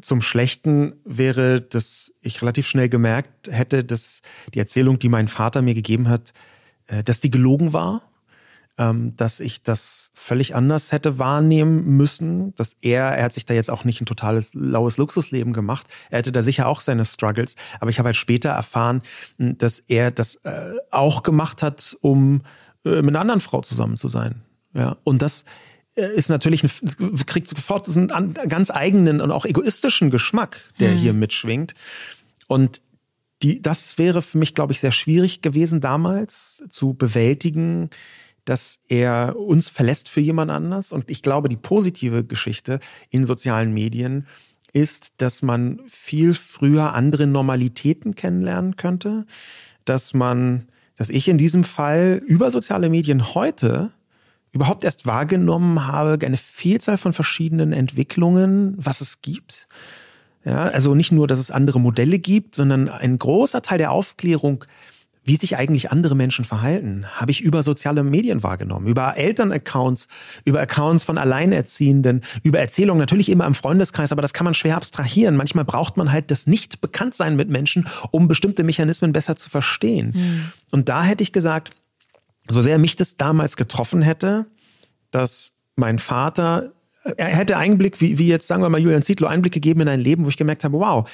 Zum Schlechten wäre, dass ich relativ schnell gemerkt hätte, dass die Erzählung, die mein Vater mir gegeben hat, äh, dass die gelogen war, ähm, dass ich das völlig anders hätte wahrnehmen müssen, dass er, er hat sich da jetzt auch nicht ein totales laues Luxusleben gemacht, er hätte da sicher auch seine Struggles, aber ich habe halt später erfahren, dass er das äh, auch gemacht hat, um äh, mit einer anderen Frau zusammen zu sein. Ja, und das ist natürlich, ein, kriegt sofort einen ganz eigenen und auch egoistischen Geschmack, der hm. hier mitschwingt. Und die, das wäre für mich, glaube ich, sehr schwierig gewesen damals zu bewältigen, dass er uns verlässt für jemand anders. Und ich glaube, die positive Geschichte in sozialen Medien ist, dass man viel früher andere Normalitäten kennenlernen könnte, dass man, dass ich in diesem Fall über soziale Medien heute überhaupt erst wahrgenommen habe, eine Vielzahl von verschiedenen Entwicklungen, was es gibt. Ja, also nicht nur, dass es andere Modelle gibt, sondern ein großer Teil der Aufklärung wie sich eigentlich andere Menschen verhalten, habe ich über soziale Medien wahrgenommen, über Elternaccounts, über Accounts von Alleinerziehenden, über Erzählungen, natürlich immer im Freundeskreis, aber das kann man schwer abstrahieren. Manchmal braucht man halt das Nicht-Bekanntsein mit Menschen, um bestimmte Mechanismen besser zu verstehen. Mhm. Und da hätte ich gesagt, so sehr mich das damals getroffen hätte, dass mein Vater er hätte Einblick, wie, wie jetzt sagen wir mal Julian Zietlow, Einblick gegeben in ein Leben, wo ich gemerkt habe, wow,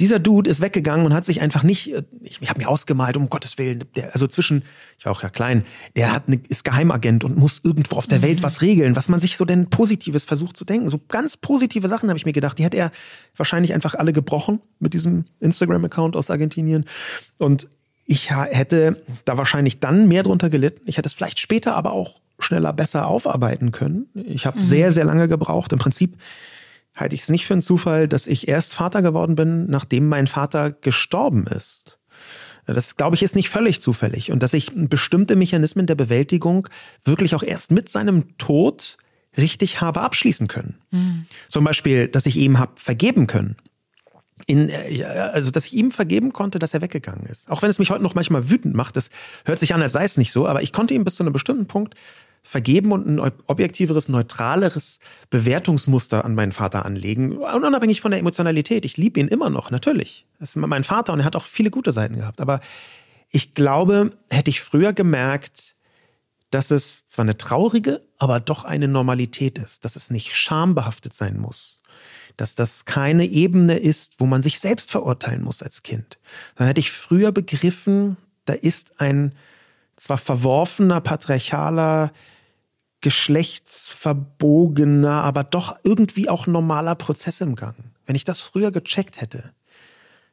dieser Dude ist weggegangen und hat sich einfach nicht, ich, ich habe mir ausgemalt, um Gottes Willen, der, also zwischen, ich war auch ja klein, der hat eine, ist Geheimagent und muss irgendwo auf der mhm. Welt was regeln, was man sich so denn Positives versucht zu denken. So ganz positive Sachen habe ich mir gedacht, die hätte er wahrscheinlich einfach alle gebrochen mit diesem Instagram-Account aus Argentinien. Und ich hätte da wahrscheinlich dann mehr drunter gelitten. Ich hätte es vielleicht später aber auch schneller, besser aufarbeiten können. Ich habe mhm. sehr, sehr lange gebraucht. Im Prinzip halte ich es nicht für einen Zufall, dass ich erst Vater geworden bin, nachdem mein Vater gestorben ist. Das, glaube ich, ist nicht völlig zufällig. Und dass ich bestimmte Mechanismen der Bewältigung wirklich auch erst mit seinem Tod richtig habe abschließen können. Mhm. Zum Beispiel, dass ich ihm habe vergeben können. In, äh, also, dass ich ihm vergeben konnte, dass er weggegangen ist. Auch wenn es mich heute noch manchmal wütend macht, das hört sich an, als sei es nicht so, aber ich konnte ihm bis zu einem bestimmten Punkt vergeben und ein objektiveres, neutraleres Bewertungsmuster an meinen Vater anlegen, unabhängig von der Emotionalität. Ich liebe ihn immer noch, natürlich. Das ist mein Vater und er hat auch viele gute Seiten gehabt. Aber ich glaube, hätte ich früher gemerkt, dass es zwar eine traurige, aber doch eine Normalität ist, dass es nicht schambehaftet sein muss, dass das keine Ebene ist, wo man sich selbst verurteilen muss als Kind. Dann hätte ich früher begriffen, da ist ein zwar verworfener, patriarchaler, geschlechtsverbogener, aber doch irgendwie auch normaler Prozess im Gang. Wenn ich das früher gecheckt hätte,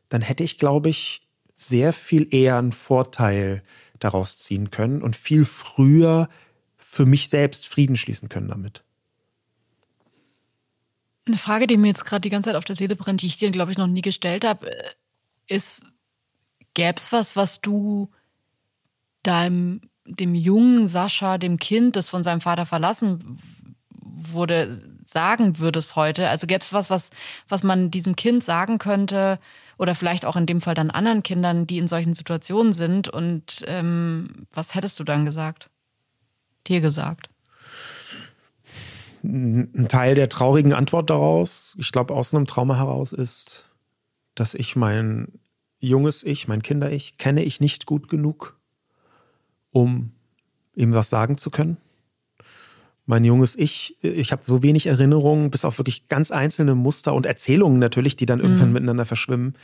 dann hätte ich, glaube ich, sehr viel eher einen Vorteil daraus ziehen können und viel früher für mich selbst Frieden schließen können damit. Eine Frage, die mir jetzt gerade die ganze Zeit auf der Seele brennt, die ich dir, glaube ich, noch nie gestellt habe, äh, ist, gäbe es was, was du deinem, dem jungen Sascha, dem Kind, das von seinem Vater verlassen wurde, sagen würdest heute? Also gäbe es was, was, was man diesem Kind sagen könnte oder vielleicht auch in dem Fall dann anderen Kindern, die in solchen Situationen sind? Und ähm, was hättest du dann gesagt? Dir gesagt? Ein Teil der traurigen Antwort daraus, ich glaube aus einem Trauma heraus, ist, dass ich mein junges Ich, mein Kinder-Ich, kenne ich nicht gut genug, um ihm was sagen zu können. Mein junges Ich, ich habe so wenig Erinnerungen, bis auf wirklich ganz einzelne Muster und Erzählungen natürlich, die dann irgendwann mhm. miteinander verschwimmen.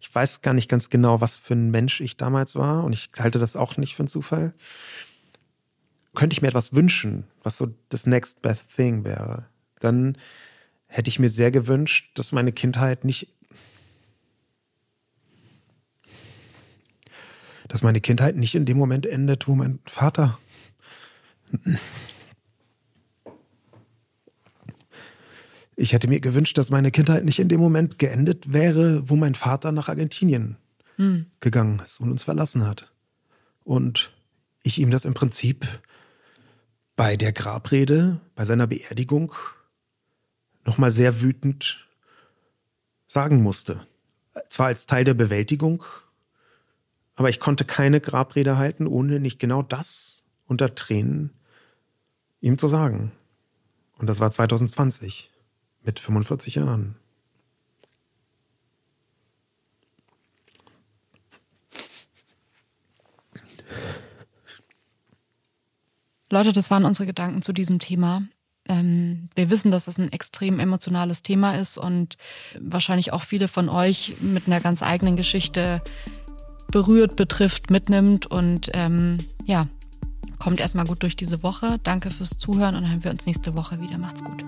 Ich weiß gar nicht ganz genau, was für ein Mensch ich damals war und ich halte das auch nicht für einen Zufall. Könnte ich mir etwas wünschen, was so das Next Best Thing wäre, dann hätte ich mir sehr gewünscht, dass meine Kindheit nicht dass meine Kindheit nicht in dem Moment endet, wo mein Vater. Ich hätte mir gewünscht, dass meine Kindheit nicht in dem Moment geendet wäre, wo mein Vater nach Argentinien hm. gegangen ist und uns verlassen hat. Und ich ihm das im Prinzip bei der Grabrede, bei seiner Beerdigung nochmal sehr wütend sagen musste. Zwar als Teil der Bewältigung, aber ich konnte keine Grabrede halten, ohne nicht genau das unter Tränen ihm zu sagen. Und das war 2020 mit 45 Jahren. Leute, das waren unsere Gedanken zu diesem Thema. Ähm, wir wissen, dass es ein extrem emotionales Thema ist und wahrscheinlich auch viele von euch mit einer ganz eigenen Geschichte berührt, betrifft, mitnimmt. Und ähm, ja, kommt erstmal gut durch diese Woche. Danke fürs Zuhören und dann haben wir uns nächste Woche wieder. Macht's gut.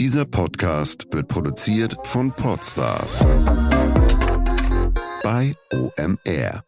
Dieser Podcast wird produziert von Podstars bei OMR.